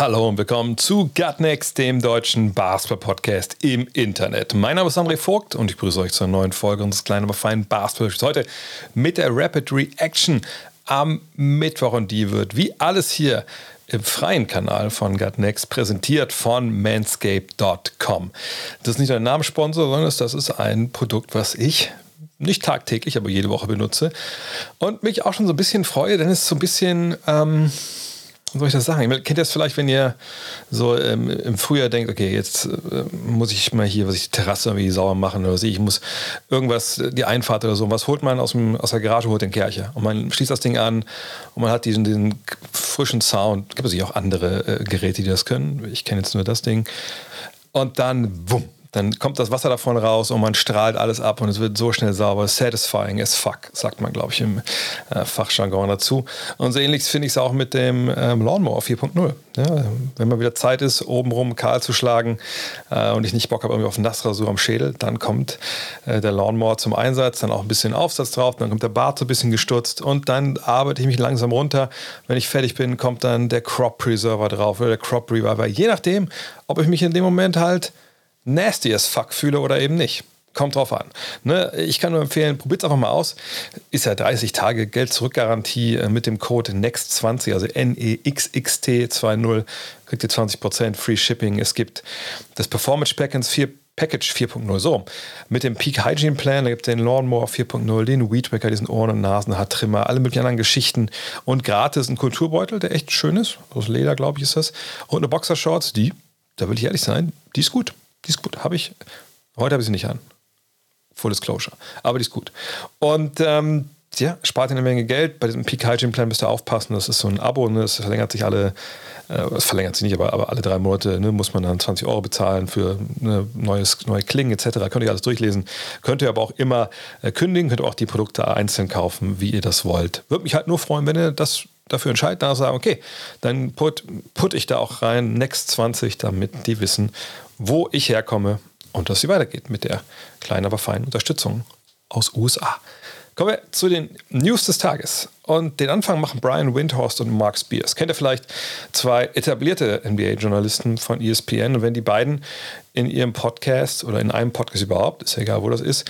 Hallo und willkommen zu Gutnext, dem deutschen Basketball-Podcast im Internet. Mein Name ist André Vogt und ich begrüße euch zur neuen Folge unseres kleinen, aber feinen basketball Heute mit der Rapid Reaction am Mittwoch und die wird wie alles hier im freien Kanal von Gutnext präsentiert von manscape.com. Das ist nicht ein Namenssponsor, sondern das ist ein Produkt, was ich nicht tagtäglich, aber jede Woche benutze und mich auch schon so ein bisschen freue, denn es ist so ein bisschen, ähm, soll ich das sagen? Ihr kennt das vielleicht, wenn ihr so ähm, im Frühjahr denkt, okay, jetzt äh, muss ich mal hier, was ich die Terrasse irgendwie sauber machen oder was ich, ich muss irgendwas, die Einfahrt oder so, was holt man aus, dem, aus der Garage, holt den Kercher und man schließt das Ding an und man hat diesen, diesen frischen Sound. Gibt es sicher auch andere äh, Geräte, die das können. Ich kenne jetzt nur das Ding. Und dann, wumm, dann kommt das Wasser davon raus und man strahlt alles ab und es wird so schnell sauber. Satisfying as fuck, sagt man, glaube ich, im äh, Fachjargon dazu. Und so ähnlich finde ich es auch mit dem ähm, Lawnmower 4.0. Ja, wenn mal wieder Zeit ist, obenrum kahl zu schlagen äh, und ich nicht Bock habe irgendwie auf Nassrasur am Schädel, dann kommt äh, der Lawnmower zum Einsatz, dann auch ein bisschen Aufsatz drauf, dann kommt der Bart so ein bisschen gestutzt und dann arbeite ich mich langsam runter. Wenn ich fertig bin, kommt dann der Crop Preserver drauf oder der Crop Reviver, je nachdem, ob ich mich in dem Moment halt nasty as fuck fühle oder eben nicht. Kommt drauf an. Ne? Ich kann nur empfehlen, probiert es einfach mal aus. Ist ja 30 Tage Geld-Zurück-Garantie äh, mit dem Code NEXT20, also N-E-X-X-T-2-0, kriegt ihr 20% Free Shipping. Es gibt das Performance Package 4 Package 4.0. So, mit dem Peak Hygiene Plan, da gibt es den Lawnmower 4.0, den Weedwacker, diesen Ohren- und Nasenhaartrimmer, alle möglichen anderen Geschichten und gratis ein Kulturbeutel, der echt schön ist. Aus Leder, glaube ich, ist das. Und eine Boxershorts, die, da will ich ehrlich sein, die ist gut. Die ist gut. Habe ich. Heute habe ich sie nicht an. Full Disclosure. Aber die ist gut. Und ähm, ja, spart eine Menge Geld. Bei diesem Peak Hygiene Plan müsst ihr aufpassen. Das ist so ein Abo. Ne? Das verlängert sich alle, äh, verlängert sich nicht, aber, aber alle drei Monate ne, muss man dann 20 Euro bezahlen für ne, neues, neue Klingen etc. Könnt ihr alles durchlesen. Könnt ihr aber auch immer äh, kündigen. Könnt ihr auch die Produkte einzeln kaufen, wie ihr das wollt. Würde mich halt nur freuen, wenn ihr das dafür entscheidet, dann sagen, okay, dann put, put ich da auch rein Next 20, damit die wissen, wo ich herkomme und dass sie weitergeht mit der kleinen, aber feinen Unterstützung aus USA. Kommen wir zu den News des Tages. Und den Anfang machen Brian Windhorst und Mark Spears. Kennt ihr vielleicht zwei etablierte NBA-Journalisten von ESPN? Und wenn die beiden in ihrem Podcast oder in einem Podcast überhaupt, ist ja egal, wo das ist,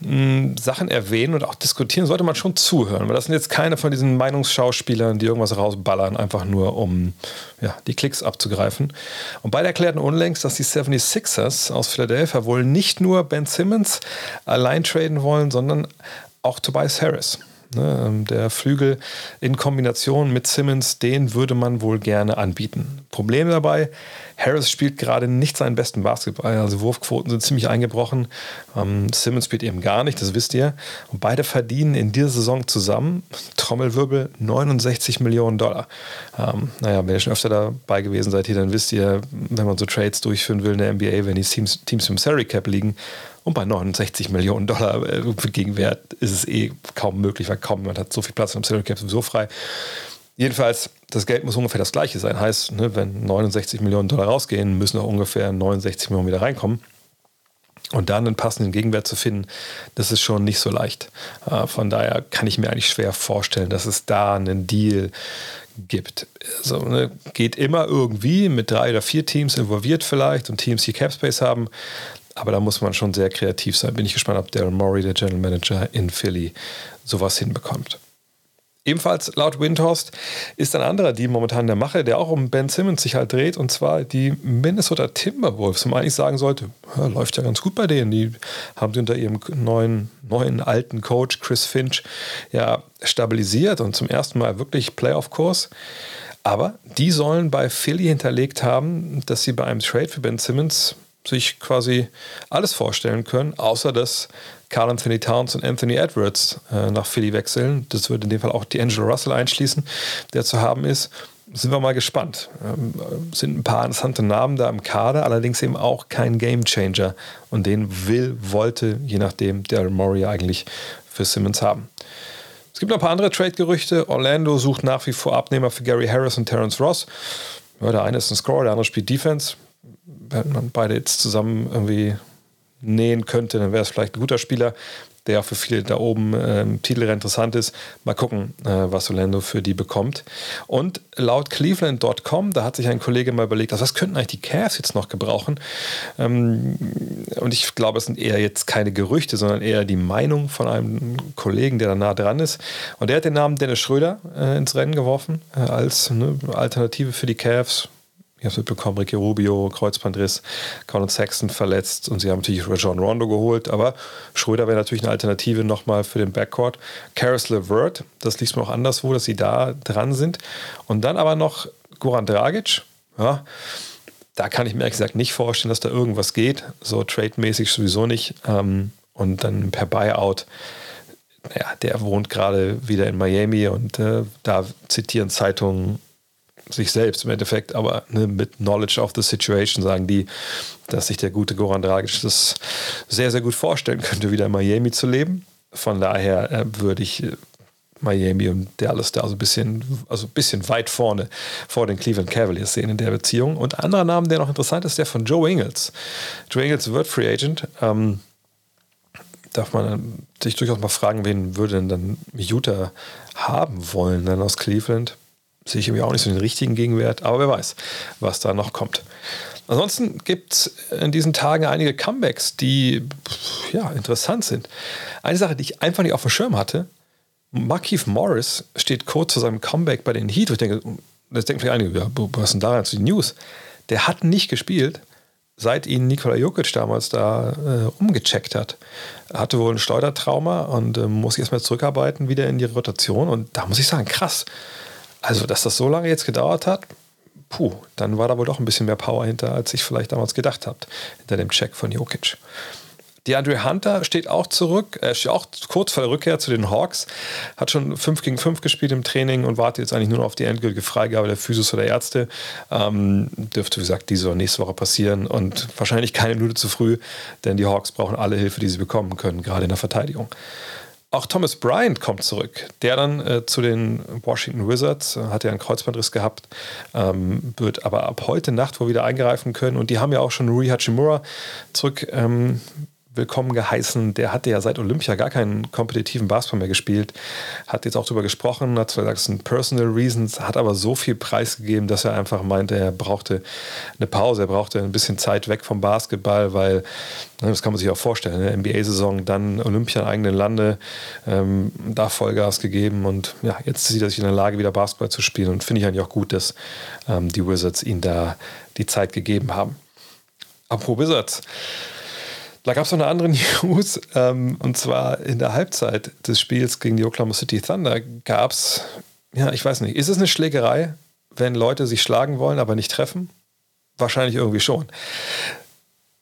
Sachen erwähnen und auch diskutieren, sollte man schon zuhören. Weil das sind jetzt keine von diesen Meinungsschauspielern, die irgendwas rausballern, einfach nur um ja, die Klicks abzugreifen. Und beide erklärten unlängst, dass die 76ers aus Philadelphia wohl nicht nur Ben Simmons allein traden wollen, sondern auch Tobias Harris. Ne, der Flügel in Kombination mit Simmons, den würde man wohl gerne anbieten. Problem dabei, Harris spielt gerade nicht seinen besten Basketball. Also Wurfquoten sind ziemlich eingebrochen. Ähm, Simmons spielt eben gar nicht, das wisst ihr. Und beide verdienen in dieser Saison zusammen, Trommelwirbel, 69 Millionen Dollar. Ähm, naja, wenn ihr schon öfter dabei gewesen seid hier, dann wisst ihr, wenn man so Trades durchführen will in der NBA, wenn die Teams, Teams im Salary Cap liegen, und bei 69 Millionen Dollar äh, Gegenwert ist es eh kaum möglich, weil kaum jemand hat so viel Platz im Salary Cap sowieso frei. Jedenfalls, das Geld muss ungefähr das gleiche sein. Heißt, ne, wenn 69 Millionen Dollar rausgehen, müssen auch ungefähr 69 Millionen wieder reinkommen. Und dann einen passenden Gegenwert zu finden, das ist schon nicht so leicht. Äh, von daher kann ich mir eigentlich schwer vorstellen, dass es da einen Deal gibt. Also, ne, geht immer irgendwie mit drei oder vier Teams involviert vielleicht und Teams, die Capspace haben. Aber da muss man schon sehr kreativ sein. Bin ich gespannt, ob Daryl Morey, der General Manager in Philly, sowas hinbekommt. Ebenfalls laut Windhorst ist ein anderer Deal momentan der Mache, der auch um Ben Simmons sich halt dreht, und zwar die Minnesota Timberwolves. wo man eigentlich sagen sollte, ja, läuft ja ganz gut bei denen. Die haben sie unter ihrem neuen, neuen alten Coach Chris Finch ja stabilisiert und zum ersten Mal wirklich Playoff-Kurs. Aber die sollen bei Philly hinterlegt haben, dass sie bei einem Trade für Ben Simmons sich quasi alles vorstellen können, außer dass Carl Anthony Towns und Anthony Edwards äh, nach Philly wechseln. Das würde in dem Fall auch die Angelo Russell einschließen, der zu haben ist. sind wir mal gespannt. Ähm, sind ein paar interessante Namen da im Kader, allerdings eben auch kein Gamechanger. Und den will, wollte, je nachdem, der Murray eigentlich für Simmons haben. Es gibt noch ein paar andere Trade-Gerüchte. Orlando sucht nach wie vor Abnehmer für Gary Harris und Terrence Ross. Ja, der eine ist ein Scorer, der andere spielt Defense. Wenn man beide jetzt zusammen irgendwie nähen könnte, dann wäre es vielleicht ein guter Spieler der auch für viele da oben äh, im Titel interessant ist. Mal gucken, äh, was Orlando für die bekommt. Und laut Cleveland.com, da hat sich ein Kollege mal überlegt, also was könnten eigentlich die Cavs jetzt noch gebrauchen? Ähm, und ich glaube, es sind eher jetzt keine Gerüchte, sondern eher die Meinung von einem Kollegen, der da nah dran ist. Und der hat den Namen Dennis Schröder äh, ins Rennen geworfen äh, als ne, Alternative für die Cavs ich habe es mitbekommen, Ricky Rubio, Kreuzbandriss, Colin Sexton verletzt und sie haben natürlich John Rondo geholt, aber Schröder wäre natürlich eine Alternative nochmal für den Backcourt. Karis LeVert, das liest man auch anderswo, dass sie da dran sind. Und dann aber noch Goran Dragic, ja, da kann ich mir ehrlich gesagt nicht vorstellen, dass da irgendwas geht, so trade-mäßig sowieso nicht. Ähm, und dann per Buyout naja, der wohnt gerade wieder in Miami und äh, da zitieren Zeitungen sich selbst im Endeffekt, aber ne, mit Knowledge of the Situation sagen die, dass sich der gute Goran Dragic das sehr, sehr gut vorstellen könnte, wieder in Miami zu leben. Von daher äh, würde ich äh, Miami und Dallas da so ein bisschen, also ein bisschen weit vorne vor den Cleveland Cavaliers sehen in der Beziehung. Und anderer Name, der noch interessant ist, der von Joe Ingles. Joe Ingles wird Free Agent. Ähm, darf man sich durchaus mal fragen, wen würde denn dann Utah haben wollen, dann aus Cleveland? Sehe ich irgendwie auch nicht so den richtigen Gegenwert, aber wer weiß, was da noch kommt. Ansonsten gibt es in diesen Tagen einige Comebacks, die ja, interessant sind. Eine Sache, die ich einfach nicht auf dem Schirm hatte, Markeith Morris steht kurz zu seinem Comeback bei den Heat. Ich denke, das denken vielleicht einige, ja, was ist denn daran zu den News? Der hat nicht gespielt, seit ihn Nikola Jokic damals da äh, umgecheckt hat. Er hatte wohl ein Schleudertrauma und äh, muss erstmal zurückarbeiten wieder in die Rotation. Und da muss ich sagen, krass. Also, dass das so lange jetzt gedauert hat, puh, dann war da wohl doch ein bisschen mehr Power hinter, als ich vielleicht damals gedacht habe, hinter dem Check von Jokic. Die Andre Hunter steht auch zurück, er steht auch kurz vor der Rückkehr zu den Hawks, hat schon 5 gegen 5 gespielt im Training und wartet jetzt eigentlich nur noch auf die endgültige Freigabe der Physios oder Ärzte. Ähm, dürfte, wie gesagt, diese oder nächste Woche passieren und wahrscheinlich keine Minute zu früh, denn die Hawks brauchen alle Hilfe, die sie bekommen können, gerade in der Verteidigung. Auch Thomas Bryant kommt zurück, der dann äh, zu den Washington Wizards, äh, hat ja einen Kreuzbandriss gehabt, ähm, wird aber ab heute Nacht wohl wieder eingreifen können. Und die haben ja auch schon Rui Hachimura zurück ähm, willkommen geheißen. Der hatte ja seit Olympia gar keinen kompetitiven Basketball mehr gespielt. Hat jetzt auch darüber gesprochen, hat zwar gesagt, es sind Personal Reasons, hat aber so viel preisgegeben, dass er einfach meinte, er brauchte eine Pause, er brauchte ein bisschen Zeit weg vom Basketball, weil, ne, das kann man sich auch vorstellen, eine NBA-Saison, dann Olympia in eigenen Lande, ähm, da Vollgas gegeben und ja, jetzt sieht er sich in der Lage, wieder Basketball zu spielen und finde ich eigentlich auch gut, dass ähm, die Wizards ihn da die Zeit gegeben haben. Apropos Wizards. Da gab es noch eine andere News, ähm, und zwar in der Halbzeit des Spiels gegen die Oklahoma City Thunder gab es, ja, ich weiß nicht, ist es eine Schlägerei, wenn Leute sich schlagen wollen, aber nicht treffen? Wahrscheinlich irgendwie schon.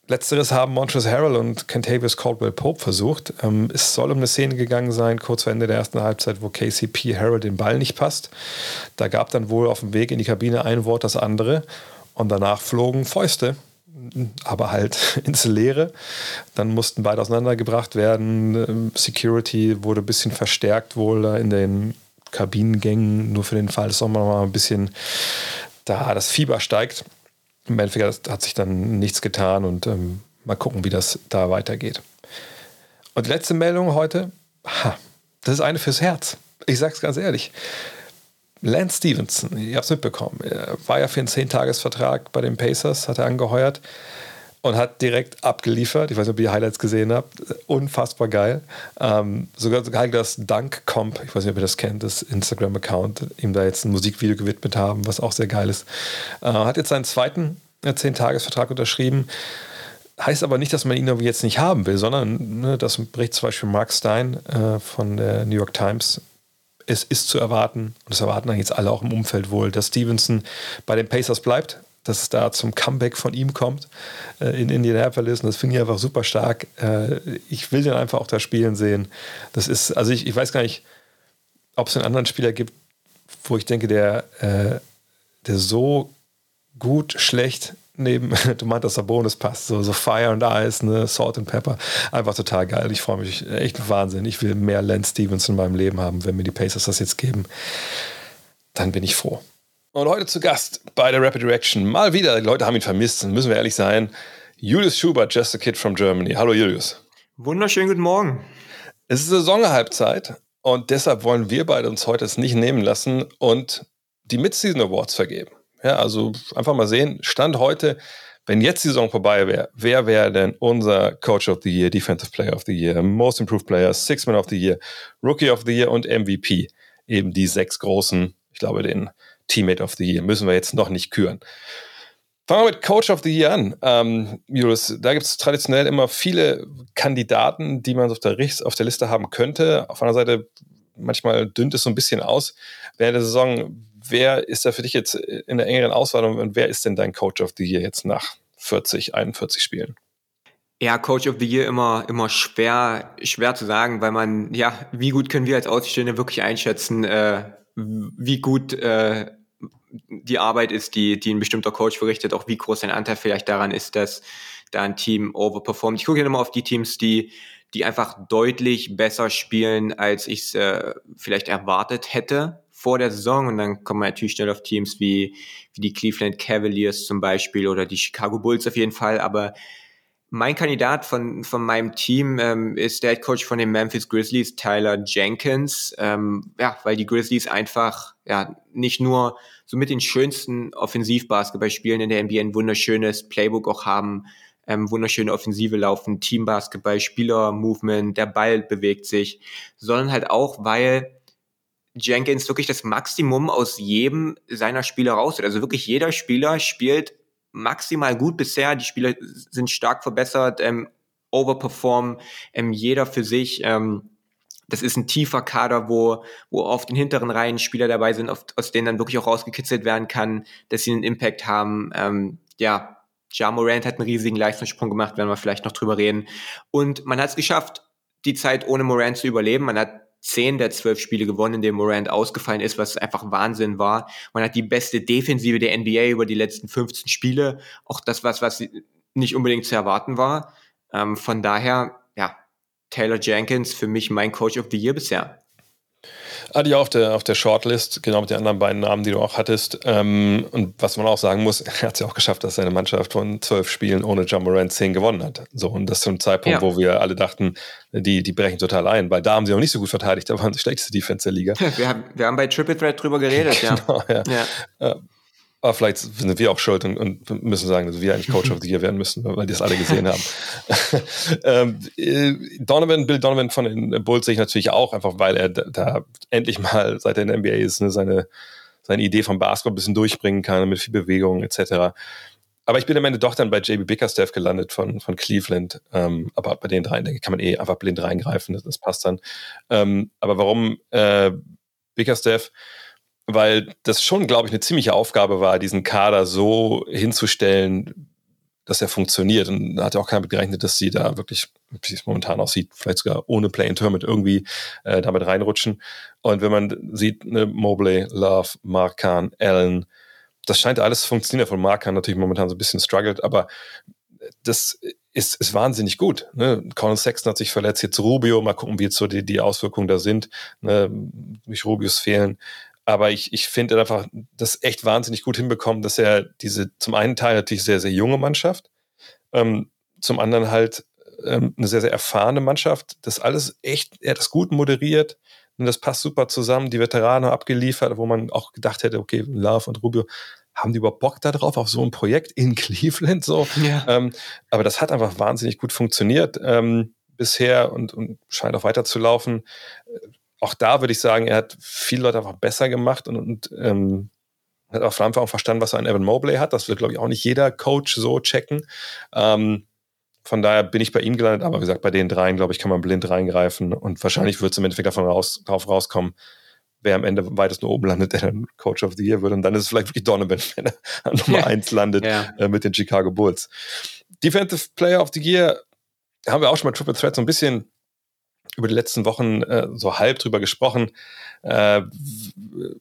Letzteres haben Montrezl Harrell und Kentavious Caldwell Pope versucht. Ähm, es soll um eine Szene gegangen sein, kurz vor Ende der ersten Halbzeit, wo KCP Harrell den Ball nicht passt. Da gab dann wohl auf dem Weg in die Kabine ein Wort das andere und danach flogen Fäuste aber halt ins Leere. Dann mussten beide auseinandergebracht werden. Ähm, Security wurde ein bisschen verstärkt wohl in den Kabinengängen, nur für den Fall, dass auch mal ein bisschen da das Fieber steigt. Im Endeffekt hat sich dann nichts getan und ähm, mal gucken, wie das da weitergeht. Und die letzte Meldung heute, ha, das ist eine fürs Herz. Ich sag's ganz ehrlich. Lance Stevenson, ihr habt es mitbekommen, war ja für einen 10-Tages-Vertrag bei den Pacers, hat er angeheuert und hat direkt abgeliefert. Ich weiß nicht, ob ihr die Highlights gesehen habt. Unfassbar geil. Ähm, sogar so geil, dass Dunk Comp, ich weiß nicht, ob ihr das kennt, das Instagram-Account, ihm da jetzt ein Musikvideo gewidmet haben, was auch sehr geil ist. Äh, hat jetzt seinen zweiten 10-Tages-Vertrag unterschrieben. Heißt aber nicht, dass man ihn jetzt nicht haben will, sondern ne, das berichtet zum Beispiel Mark Stein äh, von der New York Times es ist zu erwarten, und das erwarten dann jetzt alle auch im Umfeld wohl, dass Stevenson bei den Pacers bleibt, dass es da zum Comeback von ihm kommt äh, in Indianapolis. Und das finde ich einfach super stark. Äh, ich will den einfach auch da spielen sehen. Das ist, also ich, ich weiß gar nicht, ob es einen anderen Spieler gibt, wo ich denke, der äh, der so gut, schlecht neben du meintest, Sabonis passt. So, so Fire and Ice, ne, Salt and Pepper. Einfach total geil. Ich freue mich echt Wahnsinn. Ich will mehr Lance Stevens in meinem Leben haben. Wenn mir die Pacers das jetzt geben, dann bin ich froh. Und heute zu Gast bei der Rapid Reaction. Mal wieder, die Leute haben ihn vermisst, müssen wir ehrlich sein. Julius Schubert, Just a Kid from Germany. Hallo Julius. Wunderschönen guten Morgen. Es ist Saisonhalbzeit und deshalb wollen wir beide uns heute es nicht nehmen lassen und die Mid-Season Awards vergeben. Ja, also einfach mal sehen, Stand heute, wenn jetzt die Saison vorbei wäre, wer wäre denn unser Coach of the Year, Defensive Player of the Year, Most Improved Player, Six Man of the Year, Rookie of the Year und MVP? Eben die sechs großen, ich glaube, den Teammate of the Year müssen wir jetzt noch nicht küren. Fangen wir mit Coach of the Year an. Ähm, Julius, da gibt es traditionell immer viele Kandidaten, die man auf der, auf der Liste haben könnte. Auf einer Seite manchmal dünnt es so ein bisschen aus. Während der Saison wer ist da für dich jetzt in der engeren Auswahl und wer ist denn dein Coach of the Year jetzt nach 40, 41 Spielen? Ja, Coach of the Year immer, immer schwer, schwer zu sagen, weil man, ja, wie gut können wir als Außenstehende wirklich einschätzen, äh, wie gut äh, die Arbeit ist, die, die ein bestimmter Coach verrichtet, auch wie groß sein Anteil vielleicht daran ist, dass da ein Team overperformt. Ich gucke ja immer auf die Teams, die, die einfach deutlich besser spielen, als ich es äh, vielleicht erwartet hätte vor der Saison und dann kommen wir natürlich schnell auf Teams wie, wie die Cleveland Cavaliers zum Beispiel oder die Chicago Bulls auf jeden Fall, aber mein Kandidat von, von meinem Team ähm, ist der Head Coach von den Memphis Grizzlies, Tyler Jenkins. Ähm, ja, weil die Grizzlies einfach ja nicht nur so mit den schönsten Offensivbasketballspielen in der NBA ein wunderschönes Playbook auch haben, ähm, wunderschöne Offensive laufen, Teambasketball, Spieler-Movement, der Ball bewegt sich, sondern halt auch, weil Jenkins wirklich das Maximum aus jedem seiner Spieler raus. Also wirklich jeder Spieler spielt maximal gut bisher. Die Spieler sind stark verbessert, ähm, overperformen, ähm, jeder für sich. Ähm, das ist ein tiefer Kader, wo, wo auf den hinteren Reihen Spieler dabei sind, auf, aus denen dann wirklich auch rausgekitzelt werden kann, dass sie einen Impact haben. Ähm, ja, Ja Morant hat einen riesigen Leistungssprung gemacht, werden wir vielleicht noch drüber reden. Und man hat es geschafft, die Zeit ohne Morant zu überleben. Man hat zehn der zwölf Spiele gewonnen, in denen Morant ausgefallen ist, was einfach Wahnsinn war. Man hat die beste Defensive der NBA über die letzten 15 Spiele. Auch das was, was nicht unbedingt zu erwarten war. Ähm, von daher, ja, Taylor Jenkins für mich mein Coach of the Year bisher. Adi auf der, auf der Shortlist, genau mit den anderen beiden Namen, die du auch hattest. Ähm, und was man auch sagen muss, er hat es ja auch geschafft, dass seine Mannschaft von zwölf Spielen ohne John Moran zehn gewonnen hat. So, und das zum Zeitpunkt, ja. wo wir alle dachten, die, die brechen total ein. Weil da haben sie auch nicht so gut verteidigt, da waren die schlechteste Defense der Liga. Wir haben, wir haben bei Triple Threat drüber geredet, genau, ja. ja. Aber vielleicht sind wir auch schuld und, und, müssen sagen, dass wir eigentlich Coach of the Year werden müssen, weil die das alle gesehen haben. ähm, äh, Donovan, Bill Donovan von den Bulls sehe ich natürlich auch, einfach weil er da, da endlich mal, seit er in der NBA ist, ne, seine, seine Idee vom Basketball ein bisschen durchbringen kann, mit viel Bewegung etc. Aber ich bin am Ende doch dann bei JB Bickerstaff gelandet von, von Cleveland. Ähm, aber bei den dreien, denke ich, kann man eh einfach blind reingreifen, das, das passt dann. Ähm, aber warum äh, Bickerstaff? Weil das schon, glaube ich, eine ziemliche Aufgabe war, diesen Kader so hinzustellen, dass er funktioniert. Und da hat ja auch keiner mit gerechnet, dass sie da wirklich, wie es momentan aussieht, vielleicht sogar ohne Play-in-Tournament irgendwie äh, damit reinrutschen. Und wenn man sieht, ne, Mobley, Love, Markan, Allen, das scheint alles zu funktionieren. Von Markan natürlich momentan so ein bisschen struggelt, aber das ist, ist wahnsinnig gut. Ne? Colin Sexton hat sich verletzt, jetzt Rubio, mal gucken, wie jetzt so die, die Auswirkungen da sind. Ne? Durch Rubios fehlen. Aber ich, ich finde einfach das echt wahnsinnig gut hinbekommen, dass er diese zum einen Teil natürlich sehr, sehr junge Mannschaft, ähm, zum anderen halt ähm, eine sehr, sehr erfahrene Mannschaft, das alles echt, er hat das gut moderiert und das passt super zusammen, die Veteranen abgeliefert, wo man auch gedacht hätte, okay, Love und Rubio, haben die überhaupt Bock darauf, auf so ein Projekt in Cleveland so? Ja. Ähm, aber das hat einfach wahnsinnig gut funktioniert ähm, bisher und, und scheint auch weiterzulaufen auch da würde ich sagen, er hat viele Leute einfach besser gemacht und, und ähm, hat auf jeden Fall auch verstanden, was er an Evan Mobley hat. Das wird, glaube ich, auch nicht jeder Coach so checken. Ähm, von daher bin ich bei ihm gelandet, aber wie gesagt, bei den dreien, glaube ich, kann man blind reingreifen und wahrscheinlich wird es im Endeffekt davon raus, darauf rauskommen, wer am Ende weitest nur oben landet, der dann Coach of the Year wird. Und dann ist es vielleicht wirklich Donovan, wenn er an Nummer ja. eins landet ja. äh, mit den Chicago Bulls. Defensive Player of the Year haben wir auch schon mal Triple Threat so ein bisschen über die letzten Wochen äh, so halb drüber gesprochen. Äh,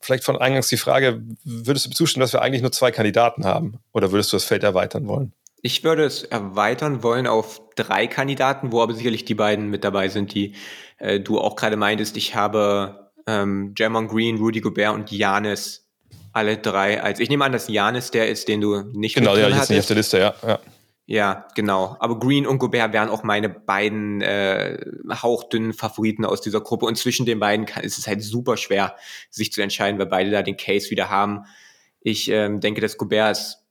vielleicht von eingangs die Frage, würdest du zustimmen, dass wir eigentlich nur zwei Kandidaten haben? Oder würdest du das Feld erweitern wollen? Ich würde es erweitern wollen auf drei Kandidaten, wo aber sicherlich die beiden mit dabei sind, die äh, du auch gerade meintest. Ich habe ähm, Jamon Green, Rudy Gobert und Janis alle drei als. Ich nehme an, dass Janis der ist, den du nicht Genau, drin jetzt nicht auf der Liste, ja. ja. Ja, genau. Aber Green und Gobert wären auch meine beiden äh, hauchdünnen Favoriten aus dieser Gruppe. Und zwischen den beiden kann, ist es halt super schwer, sich zu entscheiden, weil beide da den Case wieder haben. Ich ähm, denke, dass Gobert es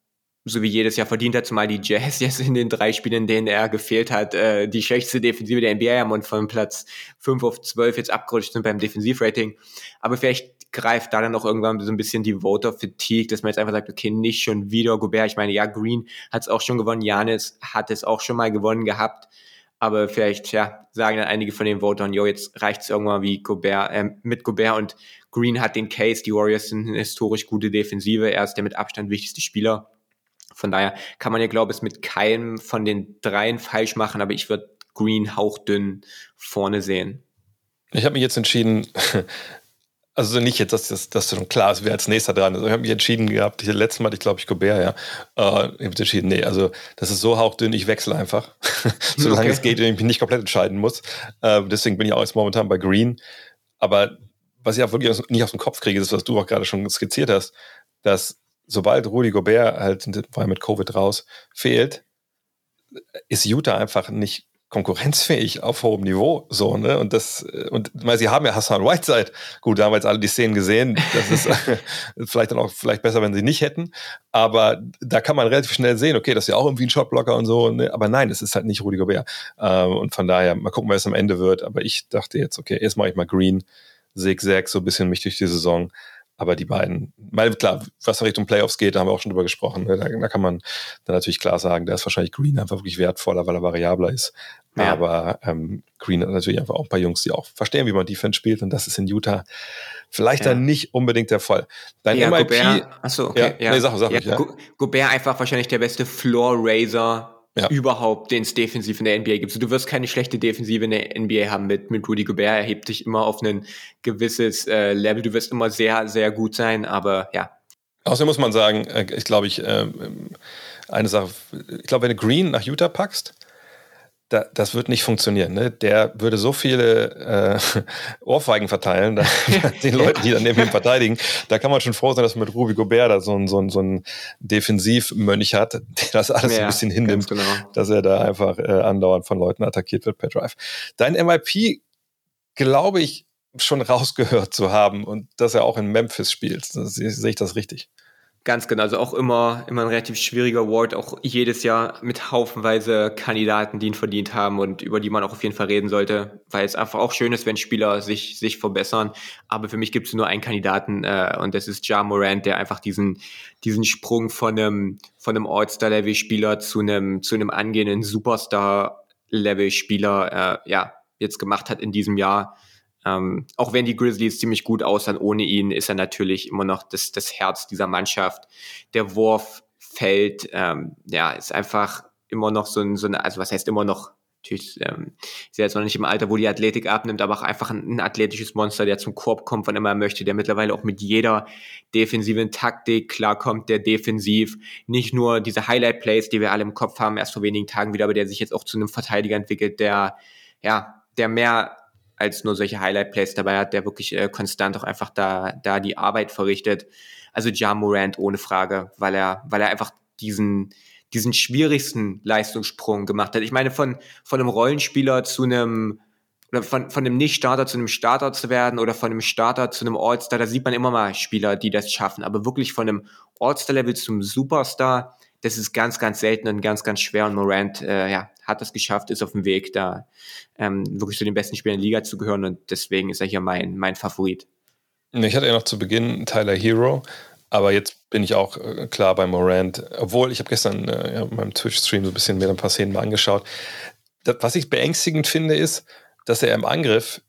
so wie jedes Jahr verdient hat, zumal die Jazz jetzt in den drei Spielen, in denen er gefehlt hat, äh, die schlechteste Defensive der NBA haben und von Platz 5 auf 12 jetzt abgerutscht sind beim Defensivrating. Aber vielleicht greift da dann auch irgendwann so ein bisschen die Voter-Fatigue, dass man jetzt einfach sagt, okay, nicht schon wieder Gobert. Ich meine, ja, Green hat es auch schon gewonnen, Janis hat es auch schon mal gewonnen gehabt. Aber vielleicht, ja, sagen dann einige von den Votern, jo, jetzt reicht's irgendwann wie Gobert, äh, mit Gobert und Green hat den Case, die Warriors sind eine historisch gute Defensive, er ist der mit Abstand wichtigste Spieler. Von daher kann man ja, glaube ich, mit keinem von den dreien falsch machen, aber ich würde Green hauchdünn vorne sehen. Ich habe mich jetzt entschieden, also nicht jetzt, dass das, dass schon klar ist, wer als nächster dran ist. Ich habe mich entschieden gehabt, ich, letztes Mal hatte ich, glaube ich, Gobert, ja. Äh, ich habe entschieden, nee, also das ist so hauchdünn, ich wechsle einfach. Solange Okay. es geht und ich mich nicht komplett entscheiden muss. Äh, deswegen bin ich auch jetzt momentan bei Green. Aber was ich auch wirklich aus- nicht aus dem Kopf kriege, ist, was du auch gerade schon skizziert hast, dass sobald Rudy Gobert halt, war ja mit Covid raus, fehlt, ist Utah einfach nicht konkurrenzfähig auf hohem Niveau so ne? Und das und weil sie haben ja Hassan Whiteside. Gut da haben wir jetzt alle die Szenen gesehen. Das ist äh, vielleicht dann auch vielleicht besser wenn sie nicht hätten. Aber da kann man relativ schnell sehen okay das ist ja auch irgendwie ein Shotblocker und so ne? aber nein es ist halt nicht Rudy Gobert. Ähm, und von daher mal gucken es am Ende wird. Aber ich dachte jetzt okay erst mache ich mal Green Zigzag so ein bisschen mich durch die Saison aber die beiden, weil klar, was in Richtung Playoffs geht, da haben wir auch schon drüber gesprochen. Ne? Da, da kann man dann natürlich klar sagen, da ist wahrscheinlich Green einfach wirklich wertvoller, weil er variabler ist. Ja. Aber ähm, Green hat natürlich einfach auch ein paar Jungs, die auch verstehen, wie man Defense spielt. Und das ist in Utah vielleicht Ja. dann nicht unbedingt der Fall. Dein ja, MIP, Gobert, achso, okay. Ja, nee, sag- sag ja, ruhig, ja. Go- Gobert einfach wahrscheinlich der beste Floor-Raiser Ja. überhaupt, den es defensiv in der NBA gibt. Du wirst keine schlechte Defensive in der NBA haben mit, mit Rudy Gobert. Er hebt dich immer auf ein gewisses äh, Level. Du wirst immer sehr, sehr gut sein, aber ja. Außerdem muss man sagen, äh, ich glaube, ich, ähm, eine Sache, ich glaube, wenn du Green nach Utah packst, da, das wird nicht funktionieren. Ne? Der würde so viele äh, Ohrfeigen verteilen, da, den Leuten, die dann neben ihm verteidigen. Da kann man schon froh sein, dass man mit Ruby Gobert da so ein, so ein, so ein Defensivmönch hat, der das alles Ja, ein bisschen hinnimmt, genau. dass er da einfach äh, andauernd von Leuten attackiert wird per Drive. Dein MIP, glaube ich, schon rausgehört zu haben und dass er auch in Memphis spielt. Sehe ich das richtig? Ganz genau, also auch immer, immer ein relativ schwieriger Award, auch jedes Jahr mit haufenweise Kandidaten, die ihn verdient haben und über die man auch auf jeden Fall reden sollte, weil es einfach auch schön ist, wenn Spieler sich, sich verbessern. Aber für mich gibt es nur einen Kandidaten äh, und das ist Ja Morant, der einfach diesen, diesen Sprung von einem, von einem All-Star-Level-Spieler zu einem, zu einem angehenden Superstar-Level-Spieler äh, ja, jetzt gemacht hat in diesem Jahr. Ähm, auch wenn die Grizzlies ziemlich gut aussahen, ohne ihn ist er natürlich immer noch das, das Herz dieser Mannschaft. Der Wurf fällt, ähm, ja, ist einfach immer noch so ein, so eine, also was heißt immer noch, natürlich ähm, ist er jetzt noch nicht im Alter, wo die Athletik abnimmt, aber auch einfach ein, ein athletisches Monster, der zum Korb kommt, wann immer er möchte, der mittlerweile auch mit jeder defensiven Taktik klarkommt, der defensiv nicht nur diese Highlight-Plays, die wir alle im Kopf haben, erst vor wenigen Tagen wieder, aber der sich jetzt auch zu einem Verteidiger entwickelt, der, ja, der mehr als nur solche Highlight-Plays dabei hat, der wirklich äh, konstant auch einfach da, da die Arbeit verrichtet. Also Ja Morant ohne Frage, weil er, weil er einfach diesen, diesen schwierigsten Leistungssprung gemacht hat. Ich meine, von, von einem Rollenspieler zu einem, oder von, von einem Nicht-Starter zu einem Starter zu werden oder von einem Starter zu einem All-Star, da sieht man immer mal Spieler, die das schaffen. Aber wirklich von einem All-Star-Level zum Superstar, das ist ganz, ganz selten und ganz, ganz schwer. Und Morant, äh, ja, hat das geschafft, ist auf dem Weg, da ähm, wirklich zu den besten Spielern der Liga zu gehören. Und deswegen ist er hier mein, mein Favorit. Ich hatte ja noch zu Beginn Tyler Hero, aber jetzt bin ich auch äh, klar bei Morant. Obwohl, ich habe gestern äh, ja, in meinem Twitch-Stream so ein bisschen mir ein paar Szenen mal angeschaut. Das, was ich beängstigend finde, ist, dass er im Angriff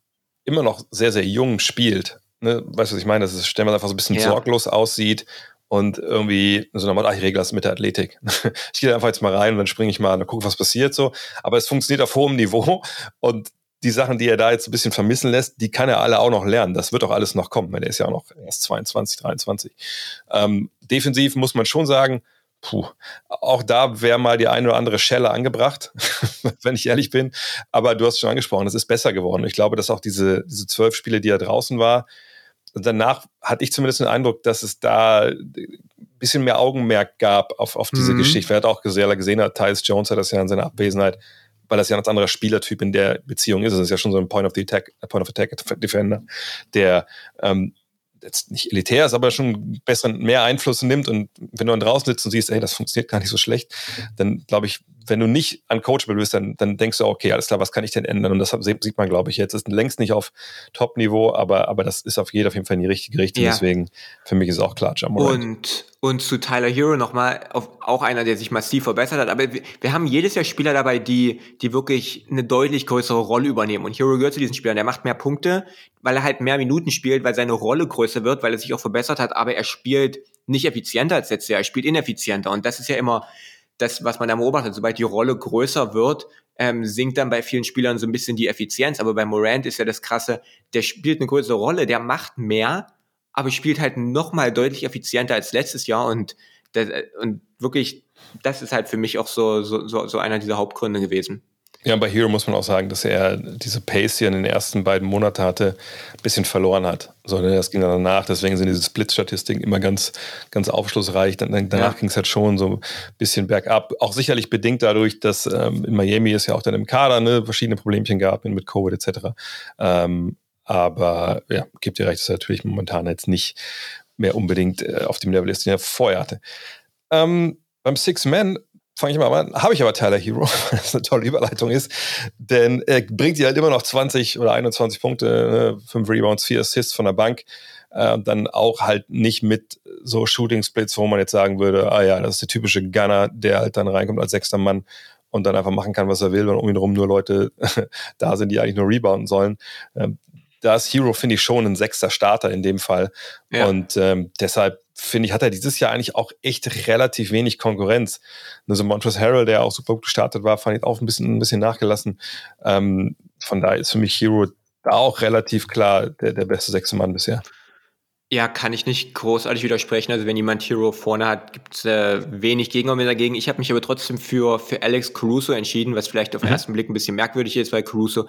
immer noch sehr, sehr jung spielt. Ne? Weißt du, was ich meine? Dass es stellenweise einfach so ein bisschen Ja. sorglos aussieht und irgendwie so nochmal, ach, ich regle das mit der Athletik. ich gehe einfach jetzt mal rein und dann springe ich mal und gucke, was passiert so. Aber es funktioniert auf hohem Niveau und die Sachen, die er da jetzt ein bisschen vermissen lässt, die kann er alle auch noch lernen. Das wird auch alles noch kommen, weil er ist ja auch noch erst 22, 23. Ähm, defensiv muss man schon sagen, puh, auch da wäre mal die eine oder andere Schelle angebracht, wenn ich ehrlich bin. Aber du hast schon angesprochen, es ist besser geworden. Ich glaube, dass auch diese, diese zwölf Spiele, die er draußen war, danach hatte ich zumindest den Eindruck, dass es da ein bisschen mehr Augenmerk gab auf, auf diese mhm. Geschichte. Wer hat auch sehr gesehen hat, Tyus Jones hat das ja in seiner Abwesenheit weil das ja ein ganz anderer Spielertyp in der Beziehung ist. Es ist ja schon so ein Point of the Attack, Point of Attack Defender, der ähm, jetzt nicht elitär ist, aber schon besseren, mehr Einfluss nimmt. Und wenn du dann draußen sitzt und siehst, ey, das funktioniert gar nicht so schlecht, dann glaube ich, wenn du nicht uncoachable bist, dann, dann denkst du, okay, alles klar, was kann ich denn ändern? Und das sieht man, glaube ich, jetzt. Ist längst nicht auf Top-Niveau, aber, aber das ist auf jeden, auf jeden Fall in die richtige Richtung. Ja. Deswegen, für mich ist auch klar, Jamorant. Und, und zu Tyler Hero nochmal, auch einer, der sich massiv verbessert hat. Aber wir, haben jedes Jahr Spieler dabei, die, die wirklich eine deutlich größere Rolle übernehmen. Und Hero gehört zu diesen Spielern. Der macht mehr Punkte, weil er halt mehr Minuten spielt, weil seine Rolle größer wird, weil er sich auch verbessert hat. Aber er spielt nicht effizienter als letztes Jahr. Er spielt ineffizienter. Und das ist ja immer, das, was man da beobachtet, sobald die Rolle größer wird, ähm, sinkt dann bei vielen Spielern so ein bisschen die Effizienz. Aber bei Morant ist ja das Krasse, der spielt eine größere Rolle, der macht mehr, aber spielt halt noch mal deutlich effizienter als letztes Jahr und, das, und wirklich, das ist halt für mich auch so, so, so, einer dieser Hauptgründe gewesen. Ja, bei Hero muss man auch sagen, dass er diese Pace, die er in den ersten beiden Monaten hatte, ein bisschen verloren hat. So, ne, das ging dann danach, deswegen sind diese Split-Statistiken immer ganz, ganz aufschlussreich. Dann, danach ja. ging es halt schon so ein bisschen bergab. Auch sicherlich bedingt dadurch, dass ähm, in Miami es ja auch dann im Kader ne, verschiedene Problemchen gab mit Covid etc. Ähm, aber ja, gibt dir recht, er natürlich momentan jetzt nicht mehr unbedingt äh, auf dem Level ist, den er vorher hatte. Ähm, beim Six Man fange ich mal an, habe ich aber Tyler Hero, weil das eine tolle Überleitung ist, denn er bringt dir halt immer noch 20 oder 21 Punkte, 5 ne, Rebounds, 4 Assists von der Bank, äh, dann auch halt nicht mit so Shooting Splits, wo man jetzt sagen würde, ah ja, das ist der typische Gunner, der halt dann reinkommt als sechster Mann und dann einfach machen kann, was er will, wenn um ihn herum nur Leute da sind, die eigentlich nur rebounden sollen. Ähm, da ist Hero, finde ich, schon ein sechster Starter in dem Fall. Ja. Und ähm, deshalb finde ich, hat er dieses Jahr eigentlich auch echt relativ wenig Konkurrenz. Also Montrezl Harrell, der auch super gut gestartet war, fand ich auch ein bisschen, ein bisschen nachgelassen. Ähm, von daher ist für mich Hero da auch relativ klar der, der beste sechste Mann bisher. Ja, kann ich nicht großartig widersprechen. Also wenn jemand Hero vorne hat, gibt es äh, wenig Gegenargumente dagegen. Ich habe mich aber trotzdem für, für Alex Caruso entschieden, was vielleicht auf den mhm. ersten Blick ein bisschen merkwürdig ist, weil Caruso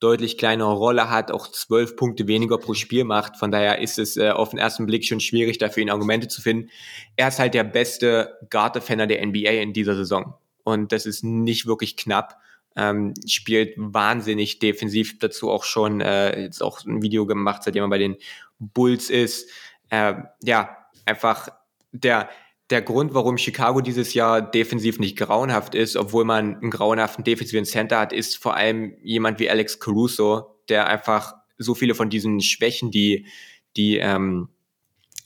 deutlich kleinere Rolle hat, auch zwölf Punkte weniger pro Spiel macht. Von daher ist es äh, auf den ersten Blick schon schwierig, dafür ihn Argumente zu finden. Er ist halt der beste Guard-Defender der NBA in dieser Saison. Und das ist nicht wirklich knapp. Ähm, spielt wahnsinnig defensiv, dazu auch schon äh, jetzt auch ein Video gemacht, seitdem er bei den Bulls ist. Äh, ja, einfach der der Grund, warum Chicago dieses Jahr defensiv nicht grauenhaft ist, obwohl man einen grauenhaften defensiven Center hat, ist vor allem jemand wie Alex Caruso, der einfach so viele von diesen Schwächen, die, die ähm,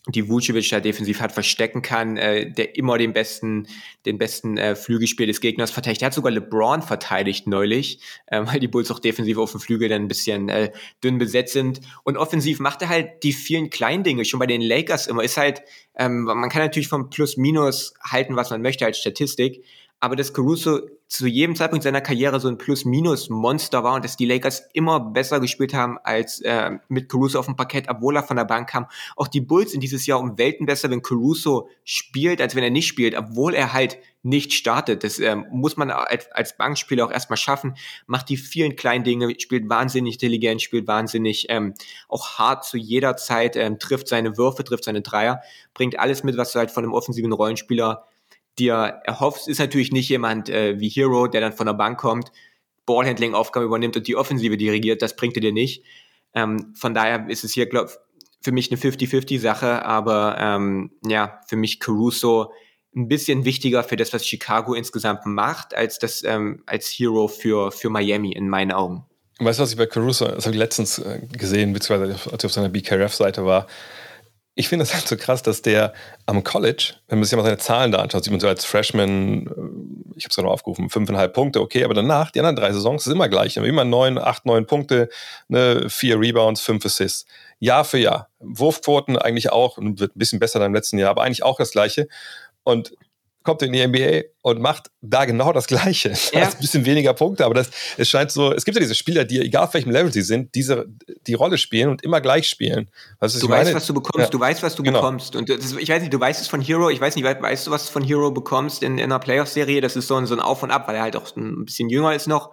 die Vucevic da defensiv hat, verstecken kann, äh, der immer den besten, den besten äh, Flügelspiel des Gegners verteidigt. Er hat sogar LeBron verteidigt neulich, äh, weil die Bulls auch defensiv auf dem Flügel dann ein bisschen äh, dünn besetzt sind. Und offensiv macht er halt die vielen kleinen Dinge, schon bei den Lakers immer. Ist halt, ähm, man kann natürlich vom Plus-Minus halten, was man möchte als Statistik, aber dass Caruso zu jedem Zeitpunkt seiner Karriere so ein Plus-Minus-Monster war und dass die Lakers immer besser gespielt haben als äh, mit Caruso auf dem Parkett, obwohl er von der Bank kam. Auch die Bulls sind dieses Jahr um Welten besser, wenn Caruso spielt, als wenn er nicht spielt, obwohl er halt nicht startet. Das äh, muss man als, als Bankspieler auch erstmal schaffen. Macht die vielen kleinen Dinge, spielt wahnsinnig intelligent, spielt wahnsinnig ähm, auch hart zu jeder Zeit, ähm, trifft seine Würfe, trifft seine Dreier, bringt alles mit, was du halt von einem offensiven Rollenspieler dir erhoffst, ist natürlich nicht jemand äh, wie Hero, der dann von der Bank kommt, Ballhandling-Aufgaben übernimmt und die Offensive dirigiert. Das bringt er dir nicht. Ähm, von daher ist es hier, glaube für mich eine 50-50-Sache, aber ähm, ja, für mich Caruso ein bisschen wichtiger für das, was Chicago insgesamt macht, als das ähm, als Hero für, für Miami in meinen Augen. Weißt du, was ich bei Caruso, das habe ich letztens äh, gesehen, beziehungsweise als ich auf seiner BKRF-Seite war, ich finde das halt so krass, dass der am College, wenn man sich mal seine Zahlen da anschaut, sieht man so als Freshman, äh, ich habe es gerade noch aufgerufen, fünfeinhalb Punkte, okay, aber danach, die anderen drei Saisons, ist immer gleich. Immer neun, acht, neun Punkte, ne, vier Rebounds, fünf Assists. Jahr für Jahr. Wurfquoten eigentlich auch, wird ein bisschen besser dann im letzten Jahr, aber eigentlich auch das Gleiche. Und kommt in die NBA und macht da genau das Gleiche. Ja. Das ein bisschen weniger Punkte, aber das, es scheint so, es gibt ja diese Spieler, die, egal auf welchem Level sie sind, diese, die Rolle spielen und immer gleich spielen. Weißt, du weißt, meine? was du bekommst, ja. du weißt, was du genau. bekommst. Und das, ich weiß nicht, du weißt es von Hero, ich weiß nicht, weißt du, was du von Hero bekommst in, in einer Playoff-Serie? Das ist so ein, so ein Auf und Ab, weil er halt auch ein bisschen jünger ist noch.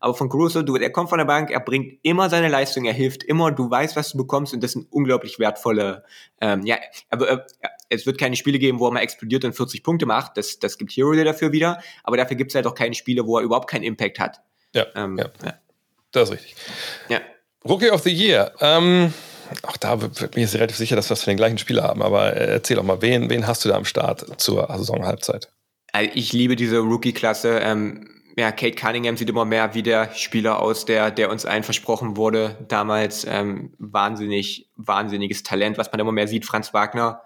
Aber von Caruso, du, er kommt von der Bank, er bringt immer seine Leistung, er hilft immer, du weißt, was du bekommst und das sind unglaublich wertvolle, ähm, ja, aber äh, es wird keine Spiele geben, wo er mal explodiert und 40 Punkte macht, das, das gibt Hero dafür wieder, aber dafür gibt es halt auch keine Spiele, wo er überhaupt keinen Impact hat. Ja, ähm, ja. ja. das ist richtig. Ja. Rookie of the Year, ähm, auch da bin ich jetzt relativ sicher, dass wir das für den gleichen Spieler haben, aber äh, erzähl doch mal, wen, wen hast du da am Start zur Saisonhalbzeit? Also ich liebe diese Rookie-Klasse. Ähm, ja, Kate Cunningham sieht immer mehr wie der Spieler aus, der, der uns allen versprochen wurde. Damals ähm, wahnsinnig, wahnsinniges Talent, was man immer mehr sieht. Franz Wagner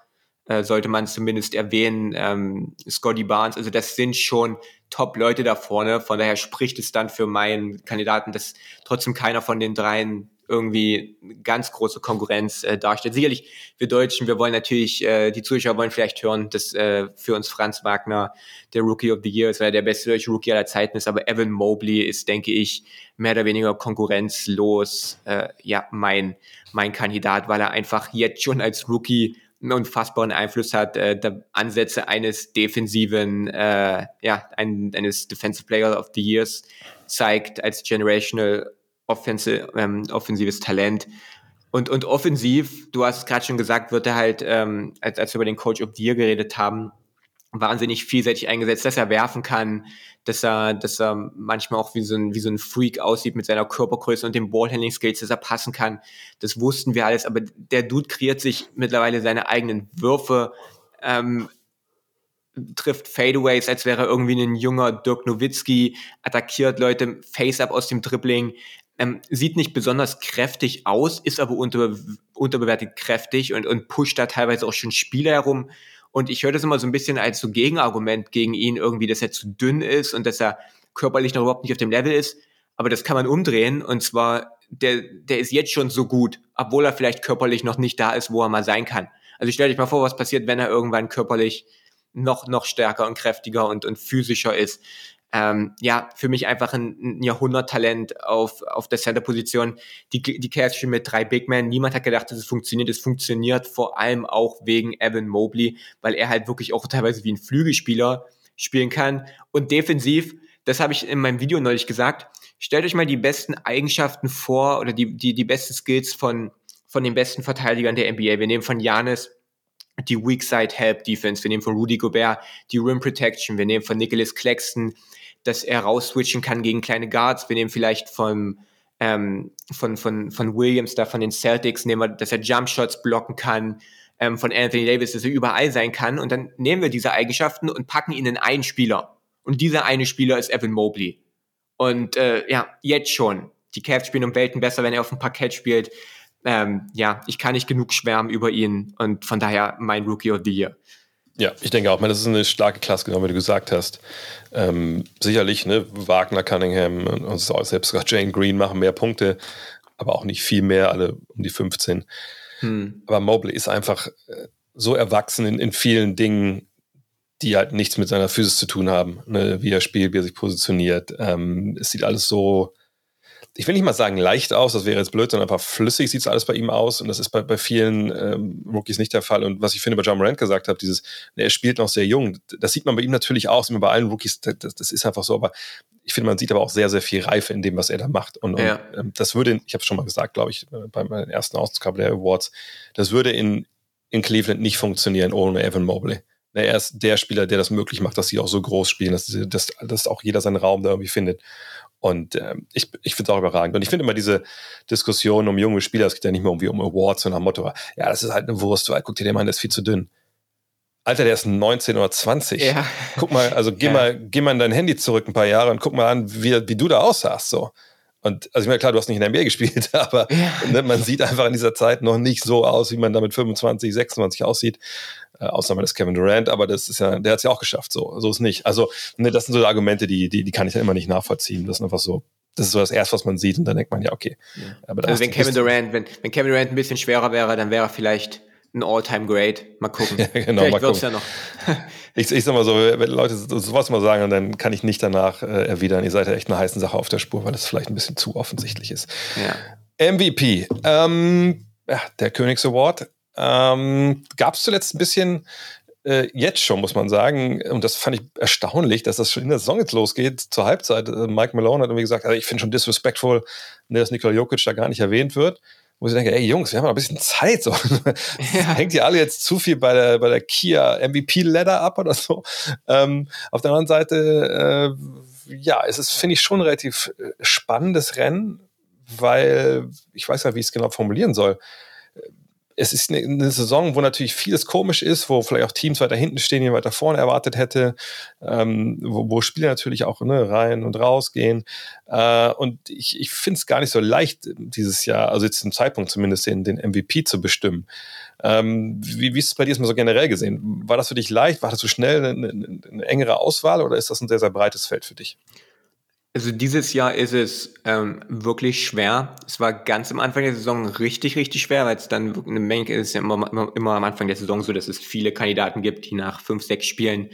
äh, sollte man zumindest erwähnen. Ähm, Scotty Barnes, also das sind schon Top-Leute da vorne. Von daher spricht es dann für meinen Kandidaten, dass trotzdem keiner von den dreien irgendwie ganz große Konkurrenz äh, darstellt. Sicherlich, wir Deutschen, wir wollen natürlich, äh, die Zuschauer wollen vielleicht hören, dass äh, für uns Franz Wagner der Rookie of the Year ist, weil er der beste deutsche Rookie aller Zeiten ist, aber Evan Mobley ist, denke ich, mehr oder weniger konkurrenzlos, äh, ja, mein, mein Kandidat, weil er einfach jetzt schon als Rookie unfassbaren Einfluss hat, äh, der Ansätze eines defensiven, äh, ja, ein, eines Defensive Player of the Years zeigt als generational offensive, ähm, offensives Talent. Und, und offensiv, du hast gerade schon gesagt, wird er halt, ähm, als, als wir über den Coach of the Year geredet haben, wahnsinnig vielseitig eingesetzt, dass er werfen kann, dass er, dass er manchmal auch wie so ein, wie so ein Freak aussieht mit seiner Körpergröße und den Ballhandling-Skills, dass er passen kann. Das wussten wir alles, aber der Dude kreiert sich mittlerweile seine eigenen Würfe. Ähm, trifft Fadeaways, als wäre er irgendwie ein junger Dirk Nowitzki, attackiert Leute Face-Up aus dem Dribbling, ähm, sieht nicht besonders kräftig aus, ist aber unter, unterbewertet kräftig und, und pusht da teilweise auch schon Spieler herum. Und ich höre das immer so ein bisschen als so Gegenargument gegen ihn irgendwie, dass er zu dünn ist und dass er körperlich noch überhaupt nicht auf dem Level ist. Aber das kann man umdrehen und zwar, der, der ist jetzt schon so gut, obwohl er vielleicht körperlich noch nicht da ist, wo er mal sein kann. Also stell dich mal vor, was passiert, wenn er irgendwann körperlich noch, noch stärker und kräftiger und, und physischer ist. Ähm, ja, für mich einfach ein, ein Jahrhunderttalent auf, auf der Center-Position. Die, die Cavs spielen mit drei Big Men. Niemand hat gedacht, dass es funktioniert. Es funktioniert vor allem auch wegen Evan Mobley, weil er halt wirklich auch teilweise wie ein Flügelspieler spielen kann. Und defensiv, das habe ich in meinem Video neulich gesagt, stellt euch mal die besten Eigenschaften vor oder die, die, die besten Skills von, von den besten Verteidigern der NBA. Wir nehmen von Janis die Weak Side Help Defense, wir nehmen von Rudy Gobert die Rim Protection, wir nehmen von Nicholas Claxton, dass er rausswitchen kann gegen kleine Guards, wir nehmen vielleicht vom, ähm, von, von, von Williams da von den Celtics, nehmen wir, dass er Jump Shots blocken kann, ähm, von Anthony Davis, dass er überall sein kann und dann nehmen wir diese Eigenschaften und packen ihn in einen Spieler. Und dieser eine Spieler ist Evan Mobley. Und äh, ja, jetzt schon. Die Cavs spielen um Welten besser, wenn er auf dem Parkett spielt ähm, ja, ich kann nicht genug schwärmen über ihn und von daher mein Rookie of the Year. Ja, ich denke auch, das ist eine starke Klasse, genau wie du gesagt hast. Ähm, sicherlich, ne, Wagner, Cunningham und selbst sogar Jane Green machen mehr Punkte, aber auch nicht viel mehr, alle um die 15. Hm. Aber Mobley ist einfach äh, so erwachsen in, in vielen Dingen, die halt nichts mit seiner Physis zu tun haben. Ne? Wie er spielt, wie er sich positioniert. Ähm, es sieht alles so ich will nicht mal sagen leicht aus, das wäre jetzt blöd, sondern einfach flüssig sieht es alles bei ihm aus und das ist bei, bei vielen ähm, Rookies nicht der Fall. Und was ich finde, bei John Morant gesagt habe, dieses, er spielt noch sehr jung, das sieht man bei ihm natürlich auch, immer bei allen Rookies, das, das, ist einfach so, aber ich finde, man sieht aber auch sehr, sehr viel Reife in dem, was er da macht. Und, ja. und ähm, das würde, ich habe es schon mal gesagt, glaube ich, äh, bei meiner ersten Ausgabe der Awards, das würde in, in Cleveland nicht funktionieren ohne Evan Mobley. Er ist der Spieler, der das möglich macht, dass sie auch so groß spielen, dass, dass, dass auch jeder seinen Raum da irgendwie findet. Und ähm, ich, ich finde es auch überragend. Und ich finde immer diese Diskussion um junge Spieler, es geht ja nicht mehr irgendwie um Awards, sondern am Motto, ja, das ist halt eine Wurst, weil guck dir den Mann, der ist viel zu dünn. Alter, der ist 19 oder 20. Ja. Guck mal, also geh ja. mal, geh mal in dein Handy zurück ein paar Jahre und guck mal an, wie, wie du da aussahst, so. Und also ich meine, klar, du hast nicht in der NBA gespielt, aber ja. ne, man sieht einfach in dieser Zeit noch nicht so aus, wie man da mit 25, 26 aussieht. Äh, Ausnahme des Kevin Durant, aber das ist ja, der hat es ja auch geschafft, so, so ist nicht. Also, ne, das sind so Argumente, die, die, die kann ich ja immer nicht nachvollziehen. Das ist einfach so, das ist so das erste, was man sieht, und dann denkt man, ja, okay. Ja. Also wenn Kevin Durant, wenn, wenn Kevin Durant ein bisschen schwerer wäre, dann wäre er vielleicht ein All-Time-Great. Mal gucken. Ja, genau, Vielleicht wird's gucken. ja noch. Ich, ich sag mal so, wenn Leute so- sowas mal sagen, dann kann ich nicht danach äh, erwidern, ihr seid ja echt eine heißen Sache auf der Spur, weil das vielleicht ein bisschen zu offensichtlich ist. Ja. MVP, ähm, ja, der Königs Award. Ähm, Gab es zuletzt ein bisschen, äh, jetzt schon, muss man sagen, und das fand ich erstaunlich, dass das schon in der Saison jetzt losgeht, zur Halbzeit. Äh, Mike Malone hat irgendwie gesagt, also ich finde schon disrespectful, dass Nikola Jokic da gar nicht erwähnt wird. Wo ich denke, ey Jungs, wir haben noch ein bisschen Zeit. So. Hängt ihr alle jetzt zu viel bei der, bei der Kia MVP-Ladder ab oder so? Ähm, auf der anderen Seite, äh, ja, es ist, finde ich, schon ein relativ äh, spannendes Rennen, weil ich weiß ja, wie ich es genau formulieren soll. Es ist eine, eine Saison, wo natürlich vieles komisch ist, wo vielleicht auch Teams weiter hinten stehen, die man weiter vorne erwartet hätte, ähm, wo, wo Spieler natürlich auch ne, rein und raus gehen. Äh, und ich, ich finde es gar nicht so leicht, dieses Jahr, also jetzt zum Zeitpunkt zumindest, den, den MVP zu bestimmen. Ähm, wie, wie ist es bei dir mal so generell gesehen? War das für dich leicht? War das so schnell eine, eine, eine engere Auswahl oder ist das ein sehr, sehr breites Feld für dich? Also dieses Jahr ist es ähm, wirklich schwer. Es war ganz am Anfang der Saison richtig, richtig schwer, weil es dann eine Menge ist ja immer, immer, immer am Anfang der Saison so, dass es viele Kandidaten gibt, die nach fünf, sechs Spielen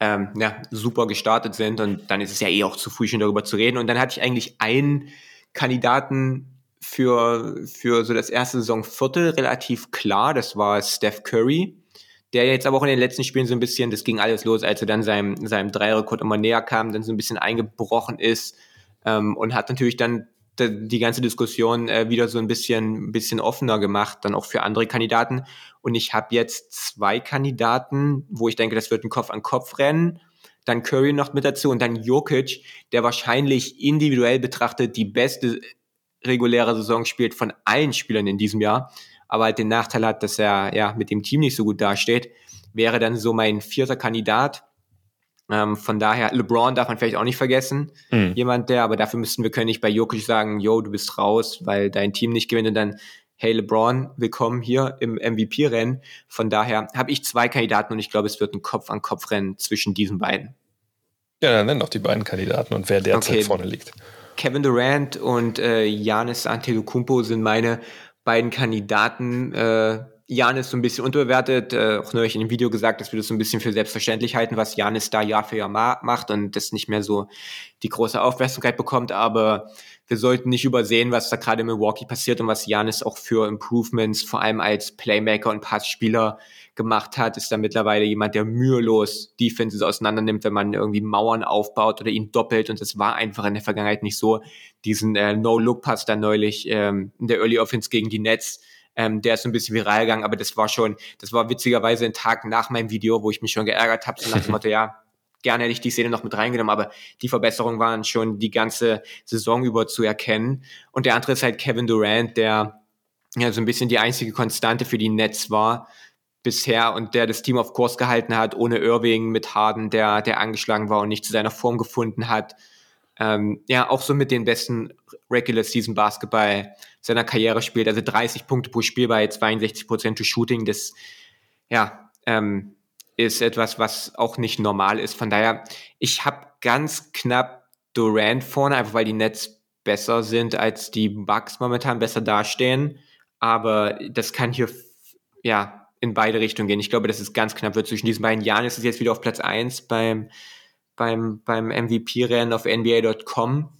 ähm, ja, super gestartet sind und dann ist es ja eh auch zu früh schon darüber zu reden. Und dann hatte ich eigentlich einen Kandidaten für, für so das erste Saisonviertel relativ klar, das war Steph Curry der jetzt aber auch in den letzten Spielen so ein bisschen, das ging alles los, als er dann seinem, seinem Dreierrekord immer näher kam, dann so ein bisschen eingebrochen ist ähm, und hat natürlich dann die, ganze Diskussion äh, wieder so ein bisschen, bisschen offener gemacht, dann auch für andere Kandidaten. Und ich habe jetzt zwei Kandidaten, wo ich denke, das wird ein Kopf-an-Kopf-Rennen. Dann Curry noch mit dazu und dann Jokic, der wahrscheinlich individuell betrachtet die beste reguläre Saison spielt von allen Spielern in diesem Jahr aber halt den Nachteil hat, dass er ja mit dem Team nicht so gut dasteht, wäre dann so mein vierter Kandidat. Ähm, von daher, LeBron darf man vielleicht auch nicht vergessen. Mhm. Jemand, der, aber dafür müssten wir können nicht bei Jokic sagen, yo, du bist raus, weil dein Team nicht gewinnt und dann, hey LeBron, willkommen hier im MVP-Rennen. Von daher habe ich zwei Kandidaten und ich glaube, es wird ein Kopf-an-Kopf-Rennen zwischen diesen beiden. Ja, dann nenn doch die beiden Kandidaten und wer derzeit Okay. vorne liegt. Kevin Durant und äh, Giannis Antetokounmpo sind meine beiden Kandidaten. Äh, Janis so ein bisschen unterbewertet, äh, auch neulich in dem Video gesagt, dass wir das so ein bisschen für selbstverständlich halten, was Janis da Jahr für Jahr ma macht und das nicht mehr so die große Aufmerksamkeit bekommt, aber wir sollten nicht übersehen, was da gerade in Milwaukee passiert und was Janis auch für Improvements, vor allem als Playmaker und Passspieler gemacht hat, ist da mittlerweile jemand, der mühelos Defenses auseinandernimmt, wenn man irgendwie Mauern aufbaut oder ihn doppelt und das war einfach in der Vergangenheit nicht so. Diesen äh, No-Look-Pass da neulich ähm, in der Early Offense gegen die Nets, ähm, der ist so ein bisschen viral gegangen, aber das war schon, das war witzigerweise ein Tag nach meinem Video, wo ich mich schon geärgert habe, so nach dem Motto, ja, gerne hätte ich die Szene noch mit reingenommen, aber die Verbesserungen waren schon die ganze Saison über zu erkennen. Und der andere ist halt Kevin Durant, der ja so ein bisschen die einzige Konstante für die Nets war bisher und der das Team auf Kurs gehalten hat, ohne Irving mit Harden, der, der angeschlagen war und nicht zu seiner Form gefunden hat. Ähm, ja, auch so mit den besten Regular Season Basketball seiner Karriere spielt. Also 30 Punkte pro Spiel bei 62 Prozent to Shooting. Das, ja, ähm, ist etwas, was auch nicht normal ist. Von daher, ich habe ganz knapp Durant vorne, einfach weil die Nets besser sind als die Bucks momentan besser dastehen. Aber das kann hier, ja, in beide Richtungen gehen. Ich glaube, dass es ganz knapp wird zwischen diesen beiden Jahren. Ist es jetzt wieder auf Platz 1 beim, beim, beim MVP-Rennen auf NBA.com.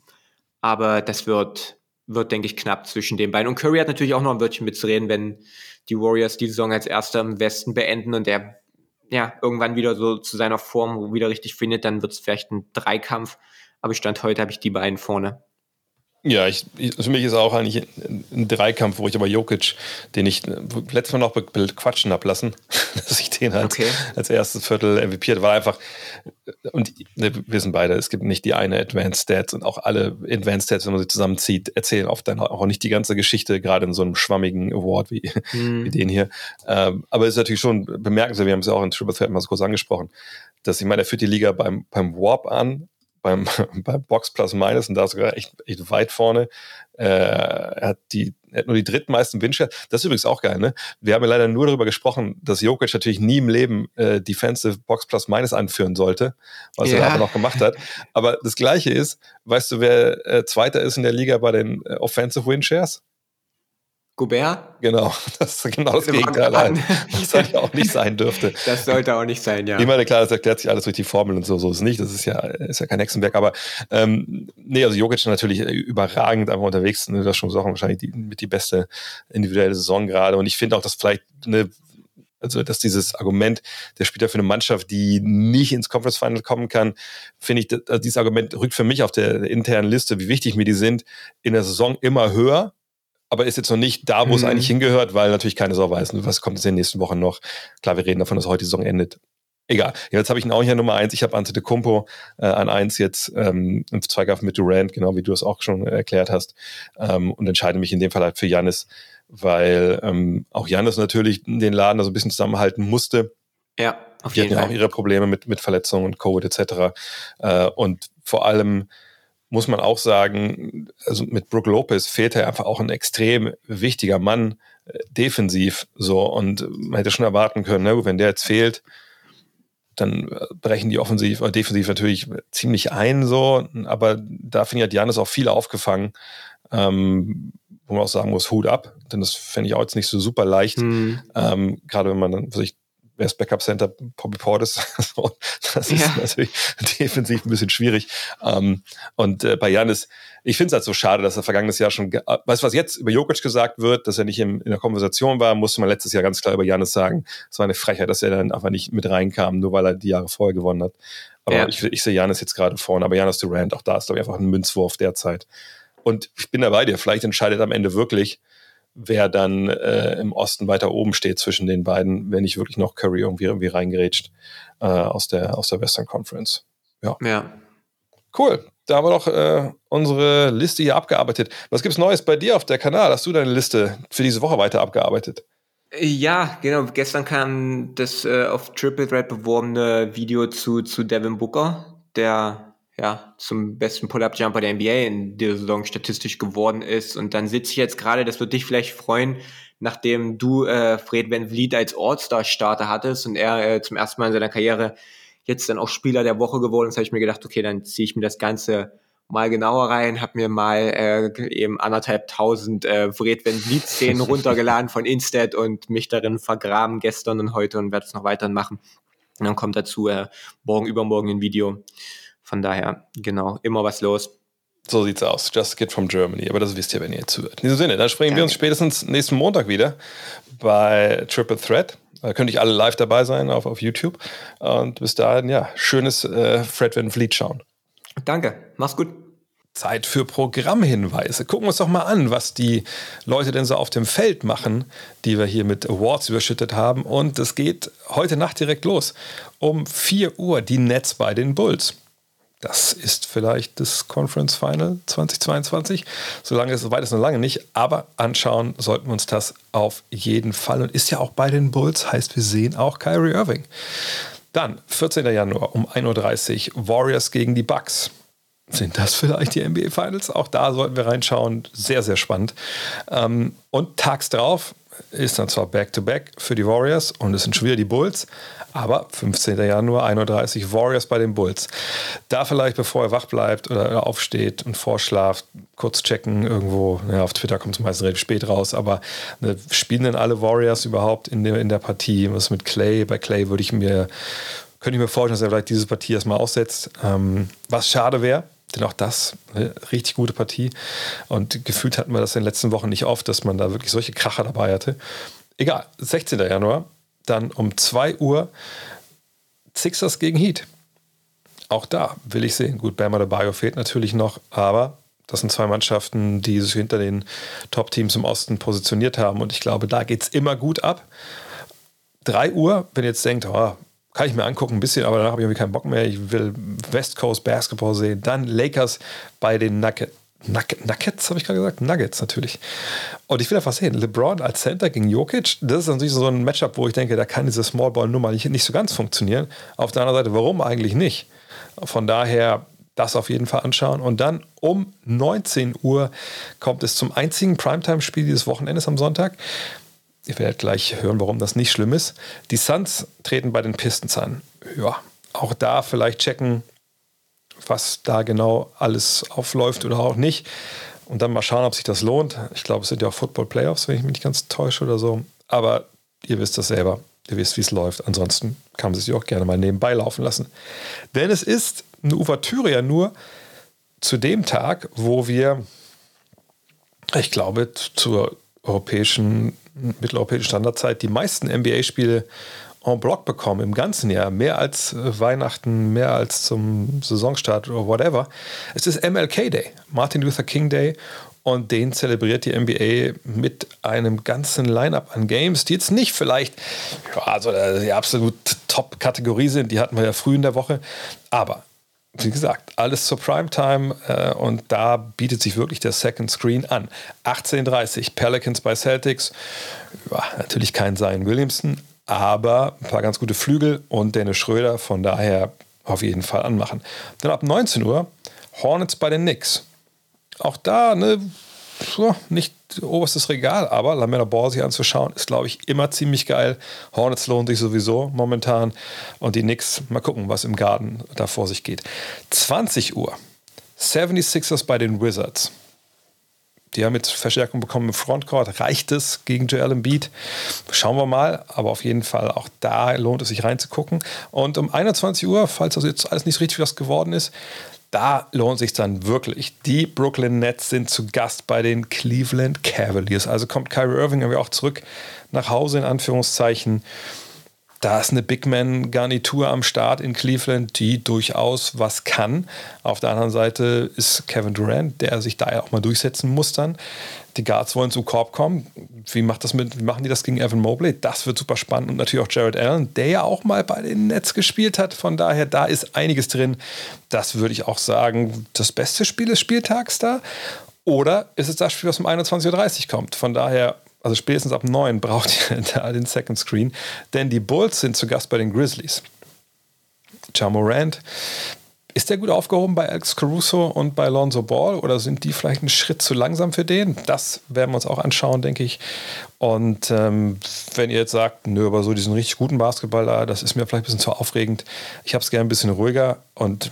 Aber das wird, wird, denke ich, knapp zwischen den beiden. Und Curry hat natürlich auch noch ein Wörtchen mitzureden, wenn die Warriors die Saison als Erster im Westen beenden und der ja, irgendwann wieder so zu seiner Form wieder richtig findet, dann wird es vielleicht ein Dreikampf. Aber Stand heute habe ich die beiden vorne. Ja, ich, ich, für mich ist auch eigentlich ein, Dreikampf, wo ich aber Jokic, den ich äh, letztes Mal noch be- bequatschen hab lassen, dass ich den halt Okay. als erstes Viertel MVP hatte, war einfach, und wir wissen beide, es gibt nicht die eine Advanced Stats und auch alle Advanced Stats, wenn man sie zusammenzieht, erzählen oft dann auch nicht die ganze Geschichte, gerade in so einem schwammigen Award wie, wie den hier. Ähm, aber es ist natürlich schon bemerkenswert, wir haben es ja auch in Triple Threat mal so kurz angesprochen, dass ich meine, er führt die Liga beim, beim Warp an, beim, beim Box Plus Minus und da sogar echt, echt weit vorne. Äh, er hat die er hat nur die drittmeisten Windshare. Das ist übrigens auch geil, ne? Wir haben ja leider nur darüber gesprochen, dass Jokic natürlich nie im Leben äh, Defensive Box Plus Minus anführen sollte, was er Ja. aber noch gemacht hat. Aber das Gleiche ist, weißt du, wer äh, Zweiter ist in der Liga bei den äh, Offensive Windshares? Gobert? Genau, das ist genau das Gegenteil. Ein, das sollte auch nicht sein dürfte. Das sollte auch nicht sein, ja. Ich meine, klar, das erklärt sich alles durch die Formel und so, so ist es nicht. Das ist ja, ist ja kein Hexenwerk, aber ähm, nee, also Jokic ist natürlich überragend einfach unterwegs. Ne, das schon sagen, wahrscheinlich die, mit die beste individuelle Saison gerade. Und ich finde auch, dass vielleicht eine also, dass dieses Argument, der Spieler für eine Mannschaft, die nicht ins Conference Final kommen kann, finde ich, also dieses Argument rückt für mich auf der internen Liste, wie wichtig mir die sind, in der Saison immer höher aber ist jetzt noch nicht da, wo es mhm. eigentlich hingehört, weil natürlich keine Sau weiß, was kommt jetzt in den nächsten Wochen noch. Klar, wir reden davon, dass heute die Saison endet. Egal. Jetzt habe ich ihn auch hier Nummer eins. Ich habe Ante de Kumpo äh, an eins jetzt ähm, im Zweikampf mit Durant, genau wie du es auch schon erklärt hast. Ähm, und entscheide mich in dem Fall halt für Janis, weil ähm, auch Janis natürlich den Laden da so ein bisschen zusammenhalten musste. Ja, auf die jeden hatten Fall. auch ihre Probleme mit, mit Verletzungen und Covid etc. Äh, und vor allem muss man auch sagen, also mit Brook Lopez fehlt er einfach auch ein extrem wichtiger Mann äh, defensiv so. Und man hätte schon erwarten können, ne, wenn der jetzt fehlt, dann äh, brechen die offensiv oder äh, defensiv natürlich ziemlich ein so, aber da finde ich hat Janis auch viel aufgefangen, ähm, wo man auch sagen muss, Hut ab, denn das fände ich auch jetzt nicht so super leicht, mhm. ähm, gerade wenn man dann sich wer ist Backup Center? Bobby Portis. das ist ja. natürlich defensiv ein bisschen schwierig. Ähm, und äh, bei Janis, ich finde es halt so schade, dass er vergangenes Jahr schon, äh, weißt du, was jetzt über Jokic gesagt wird, dass er nicht im, in der Konversation war, musste man letztes Jahr ganz klar über Janis sagen. Es war eine Frechheit, dass er dann einfach nicht mit reinkam, nur weil er die Jahre vorher gewonnen hat. Aber ja. ich, ich sehe Janis jetzt gerade vorne, aber Janis Durant, auch da ist, glaube ich, einfach ein Münzwurf derzeit. Und ich bin da bei dir. Vielleicht entscheidet am Ende wirklich, wer dann äh, im Osten weiter oben steht zwischen den beiden, wenn nicht wirklich noch Curry irgendwie, irgendwie reingerätscht äh, aus, der, aus der Western Conference. Ja. ja. Cool. Da haben wir doch äh, unsere Liste hier abgearbeitet. Was gibt's Neues bei dir auf der Kanal? Hast du deine Liste für diese Woche weiter abgearbeitet? Ja, genau. Gestern kam das äh, auf Triple Threat beworbene Video zu, zu Devin Booker, der ja, zum besten Pull-Up-Jumper der NBA in der Saison statistisch geworden ist. Und dann sitze ich jetzt gerade, das wird dich vielleicht freuen, nachdem du äh, Fred Van Vliet als All-Star-Starter hattest und er äh, zum ersten Mal in seiner Karriere jetzt dann auch Spieler der Woche geworden ist, habe ich mir gedacht, okay, dann ziehe ich mir das Ganze mal genauer rein, habe mir mal äh, eben anderthalb tausend äh, Fred Van Vliet Szenen runtergeladen von Instead und mich darin vergraben gestern und heute und werde es noch weiter machen. Und dann kommt dazu äh, morgen, übermorgen ein Video von daher, genau, immer was los. So sieht's aus. Just Get from Germany. Aber das wisst ihr, wenn ihr zuhört. In diesem Sinne, dann sprechen ja. wir uns spätestens nächsten Montag wieder bei Triple Threat. Da könnt ihr alle live dabei sein auf, auf YouTube. Und bis dahin, ja, schönes äh, Fred Van Fleet schauen. Danke. Mach's gut. Zeit für Programmhinweise. Gucken wir uns doch mal an, was die Leute denn so auf dem Feld machen, die wir hier mit Awards überschüttet haben. Und es geht heute Nacht direkt los. Um 4 Uhr die Nets bei den Bulls. Das ist vielleicht das Conference Final 2022. Solange es weit ist noch lange nicht, aber anschauen sollten wir uns das auf jeden Fall. Und ist ja auch bei den Bulls, heißt wir sehen auch Kyrie Irving. Dann, 14. Januar um 1.30 Uhr, Warriors gegen die Bucks. Sind das vielleicht die NBA Finals? Auch da sollten wir reinschauen. Sehr, sehr spannend. Ähm, und tags drauf ist dann zwar Back-to-Back -back für die Warriors und es sind schon wieder die Bulls, aber 15. Januar, 1.30 Uhr, Warriors bei den Bulls. Da vielleicht, bevor er wach bleibt oder aufsteht und vorschlaft, kurz checken irgendwo. Ja, auf Twitter kommt es meistens relativ spät raus, aber ne, spielen denn alle Warriors überhaupt in der, in der Partie? Was mit Clay? Bei Clay würde ich mir, könnte ich mir vorstellen, dass er vielleicht diese Partie erstmal aussetzt. Ähm, was schade wäre, denn auch das, eine richtig gute Partie. Und gefühlt hatten wir das in den letzten Wochen nicht oft, dass man da wirklich solche Kracher dabei hatte. Egal, 16. Januar, dann um 2 Uhr Sixers gegen Heat. Auch da will ich sehen. Gut, Bama Bio fehlt natürlich noch, aber das sind zwei Mannschaften, die sich hinter den Top-Teams im Osten positioniert haben. Und ich glaube, da geht es immer gut ab. 3 Uhr, wenn ihr jetzt denkt, oh, kann ich mir angucken, ein bisschen, aber danach habe ich irgendwie keinen Bock mehr. Ich will West Coast Basketball sehen. Dann Lakers bei den Nuggets. Nuggets, habe ich gerade gesagt? Nuggets natürlich. Und ich will einfach sehen, LeBron als Center gegen Jokic, das ist natürlich so ein Matchup, wo ich denke, da kann diese Smallball-Nummer nicht, nicht so ganz funktionieren. Auf der anderen Seite, warum eigentlich nicht? Von daher das auf jeden Fall anschauen. Und dann um 19 Uhr kommt es zum einzigen Primetime-Spiel dieses Wochenendes am Sonntag. Ihr werdet gleich hören, warum das nicht schlimm ist. Die Suns treten bei den Pistons an. Ja, auch da vielleicht checken, was da genau alles aufläuft oder auch nicht. und dann mal schauen, ob sich das lohnt. Ich glaube, es sind ja auch Football Playoffs, wenn ich mich nicht ganz täusche oder so. Aber ihr wisst das selber. Ihr wisst, wie es läuft. Ansonsten kann man sich auch gerne mal nebenbei laufen lassen. Denn es ist eine Ouvertüre ja nur zu dem Tag, wo wir, ich glaube, zur europäischen, mitteleuropäischen Standardzeit die meisten NBA-Spiele en bloc bekommen im ganzen Jahr. Mehr als äh, Weihnachten, mehr als zum Saisonstart oder whatever. Es ist MLK Day, Martin Luther King Day. Und den zelebriert die NBA mit einem ganzen Line-up an Games, die jetzt nicht vielleicht ja, also äh, die absolut Top-Kategorie sind. Die hatten wir ja früh in der Woche. Aber wie gesagt, alles zur Primetime äh, und da bietet sich wirklich der Second Screen an. 18:30 Pelicans bei Celtics. Ja, natürlich kein Zion Williamson, aber ein paar ganz gute Flügel und Dennis Schröder, von daher auf jeden Fall anmachen. Dann ab 19 Uhr Hornets bei den Knicks. Auch da, ne, nicht oberstes Regal, aber Lamella Ball sich anzuschauen, ist, glaube ich, immer ziemlich geil. Hornets lohnt sich sowieso momentan. Und die Knicks, mal gucken, was im Garten da vor sich geht. 20 Uhr, 76ers bei den Wizards. Die haben jetzt Verstärkung bekommen im Frontcourt. Reicht es gegen Joel Embiid? Schauen wir mal. Aber auf jeden Fall auch da lohnt es sich reinzugucken. Und um 21 Uhr, falls das jetzt alles nicht richtig was geworden ist, da lohnt sich dann wirklich. Die Brooklyn Nets sind zu Gast bei den Cleveland Cavaliers. Also kommt Kyrie Irving auch zurück nach Hause in Anführungszeichen da ist eine Big Man-Garnitur am Start in Cleveland, die durchaus was kann. Auf der anderen Seite ist Kevin Durant, der sich da ja auch mal durchsetzen muss dann. Die Guards wollen zum Korb kommen. Wie, macht das mit, wie machen die das gegen Evan Mobley? Das wird super spannend. Und natürlich auch Jared Allen, der ja auch mal bei den Nets gespielt hat. Von daher, da ist einiges drin. Das würde ich auch sagen, das beste Spiel des Spieltags da. Oder ist es das Spiel, was um 21.30 Uhr kommt? Von daher also spätestens ab 9 braucht ihr da den Second Screen, denn die Bulls sind zu Gast bei den Grizzlies. Ja Morant, ist der gut aufgehoben bei Alex Caruso und bei Lonzo Ball oder sind die vielleicht einen Schritt zu langsam für den? Das werden wir uns auch anschauen, denke ich. Und ähm, wenn ihr jetzt sagt, nö, aber so diesen richtig guten Basketball da, das ist mir vielleicht ein bisschen zu aufregend. Ich habe es gerne ein bisschen ruhiger und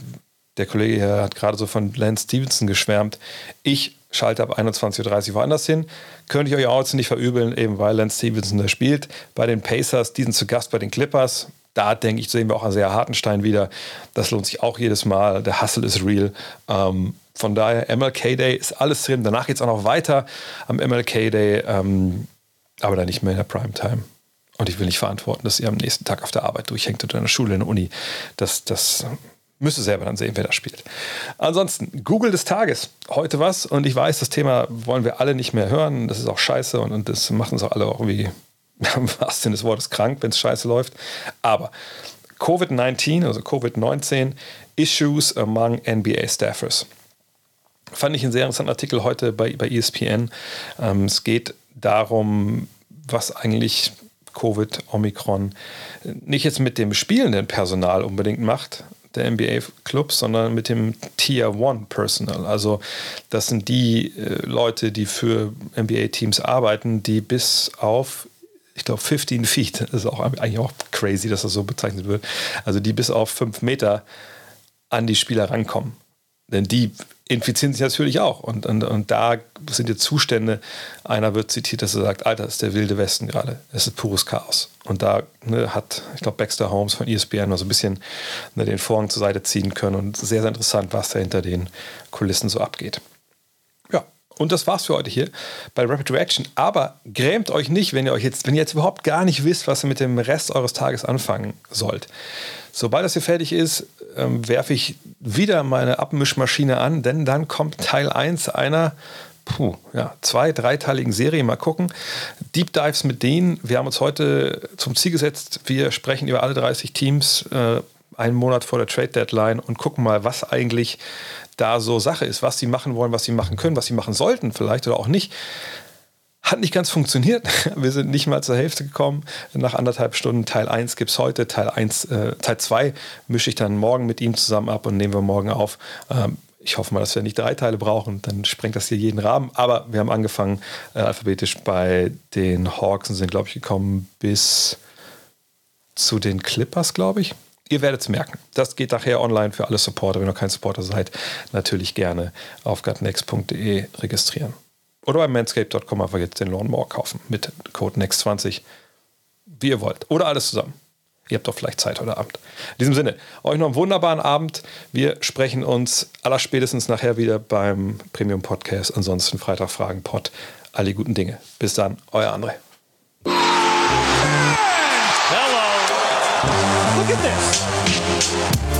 der Kollege hier hat gerade so von Lance Stevenson geschwärmt. Ich schalte ab 21.30 Uhr woanders hin. Könnte ich euch auch nicht verübeln, eben weil Lance Stevenson da spielt. Bei den Pacers, die sind zu Gast bei den Clippers. Da denke ich, sehen wir auch einen sehr Hartenstein wieder. Das lohnt sich auch jedes Mal. Der Hustle ist real. Ähm, von daher, MLK Day ist alles drin. Danach geht es auch noch weiter am MLK Day, ähm, aber dann nicht mehr in der Primetime. Und ich will nicht verantworten, dass ihr am nächsten Tag auf der Arbeit durchhängt oder in der Schule, in der Uni. Das, das Müsst ihr selber dann sehen, wer da spielt. Ansonsten, Google des Tages. Heute was. Und ich weiß, das Thema wollen wir alle nicht mehr hören. Das ist auch scheiße und, und das macht uns auch alle irgendwie, was denn des Wortes, krank, wenn es scheiße läuft. Aber Covid-19, also Covid-19, Issues among NBA Staffers. Fand ich einen sehr interessanten Artikel heute bei, bei ESPN. Ähm, es geht darum, was eigentlich Covid, Omikron nicht jetzt mit dem spielenden Personal unbedingt macht, der NBA-Clubs, sondern mit dem Tier One Personal. Also das sind die äh, Leute, die für NBA-Teams arbeiten, die bis auf ich glaube 15 Feet, das ist auch eigentlich auch crazy, dass das so bezeichnet wird, also die bis auf 5 Meter an die Spieler rankommen. Denn die infizieren sich natürlich auch. Und, und, und da sind jetzt Zustände. Einer wird zitiert, dass er sagt: Alter, das ist der wilde Westen gerade. Es ist pures Chaos. Und da ne, hat, ich glaube, Baxter Holmes von ESPN mal so ein bisschen ne, den Vorhang zur Seite ziehen können. Und sehr, sehr interessant, was da hinter den Kulissen so abgeht. Ja, und das war's für heute hier bei Rapid Reaction. Aber grämt euch nicht, wenn ihr euch jetzt, wenn ihr jetzt überhaupt gar nicht wisst, was ihr mit dem Rest eures Tages anfangen sollt. Sobald das hier fertig ist, ähm, werfe ich wieder meine Abmischmaschine an, denn dann kommt Teil 1 einer puh, ja, zwei, dreiteiligen Serie. Mal gucken. Deep Dives mit denen. Wir haben uns heute zum Ziel gesetzt, wir sprechen über alle 30 Teams äh, einen Monat vor der Trade Deadline und gucken mal, was eigentlich da so Sache ist, was sie machen wollen, was sie machen können, was sie machen sollten vielleicht oder auch nicht. Hat nicht ganz funktioniert. Wir sind nicht mal zur Hälfte gekommen. Nach anderthalb Stunden Teil 1 gibt es heute. Teil 1, äh, Teil 2 mische ich dann morgen mit ihm zusammen ab und nehmen wir morgen auf. Ähm, ich hoffe mal, dass wir nicht drei Teile brauchen, dann sprengt das hier jeden Rahmen. Aber wir haben angefangen äh, alphabetisch bei den Hawks und sind, glaube ich, gekommen bis zu den Clippers, glaube ich. Ihr werdet es merken. Das geht nachher online für alle Supporter. Wenn ihr kein Supporter seid, natürlich gerne auf gutnext.de registrieren. Oder bei manscape.com einfach jetzt den Lawnmower kaufen mit Code NEXT20, wie ihr wollt. Oder alles zusammen. Ihr habt doch vielleicht Zeit heute Abend. In diesem Sinne, euch noch einen wunderbaren Abend. Wir sprechen uns allerspätestens nachher wieder beim Premium Podcast. Ansonsten Freitag Fragen Pod. Alle guten Dinge. Bis dann, euer André. Hello. Look at this.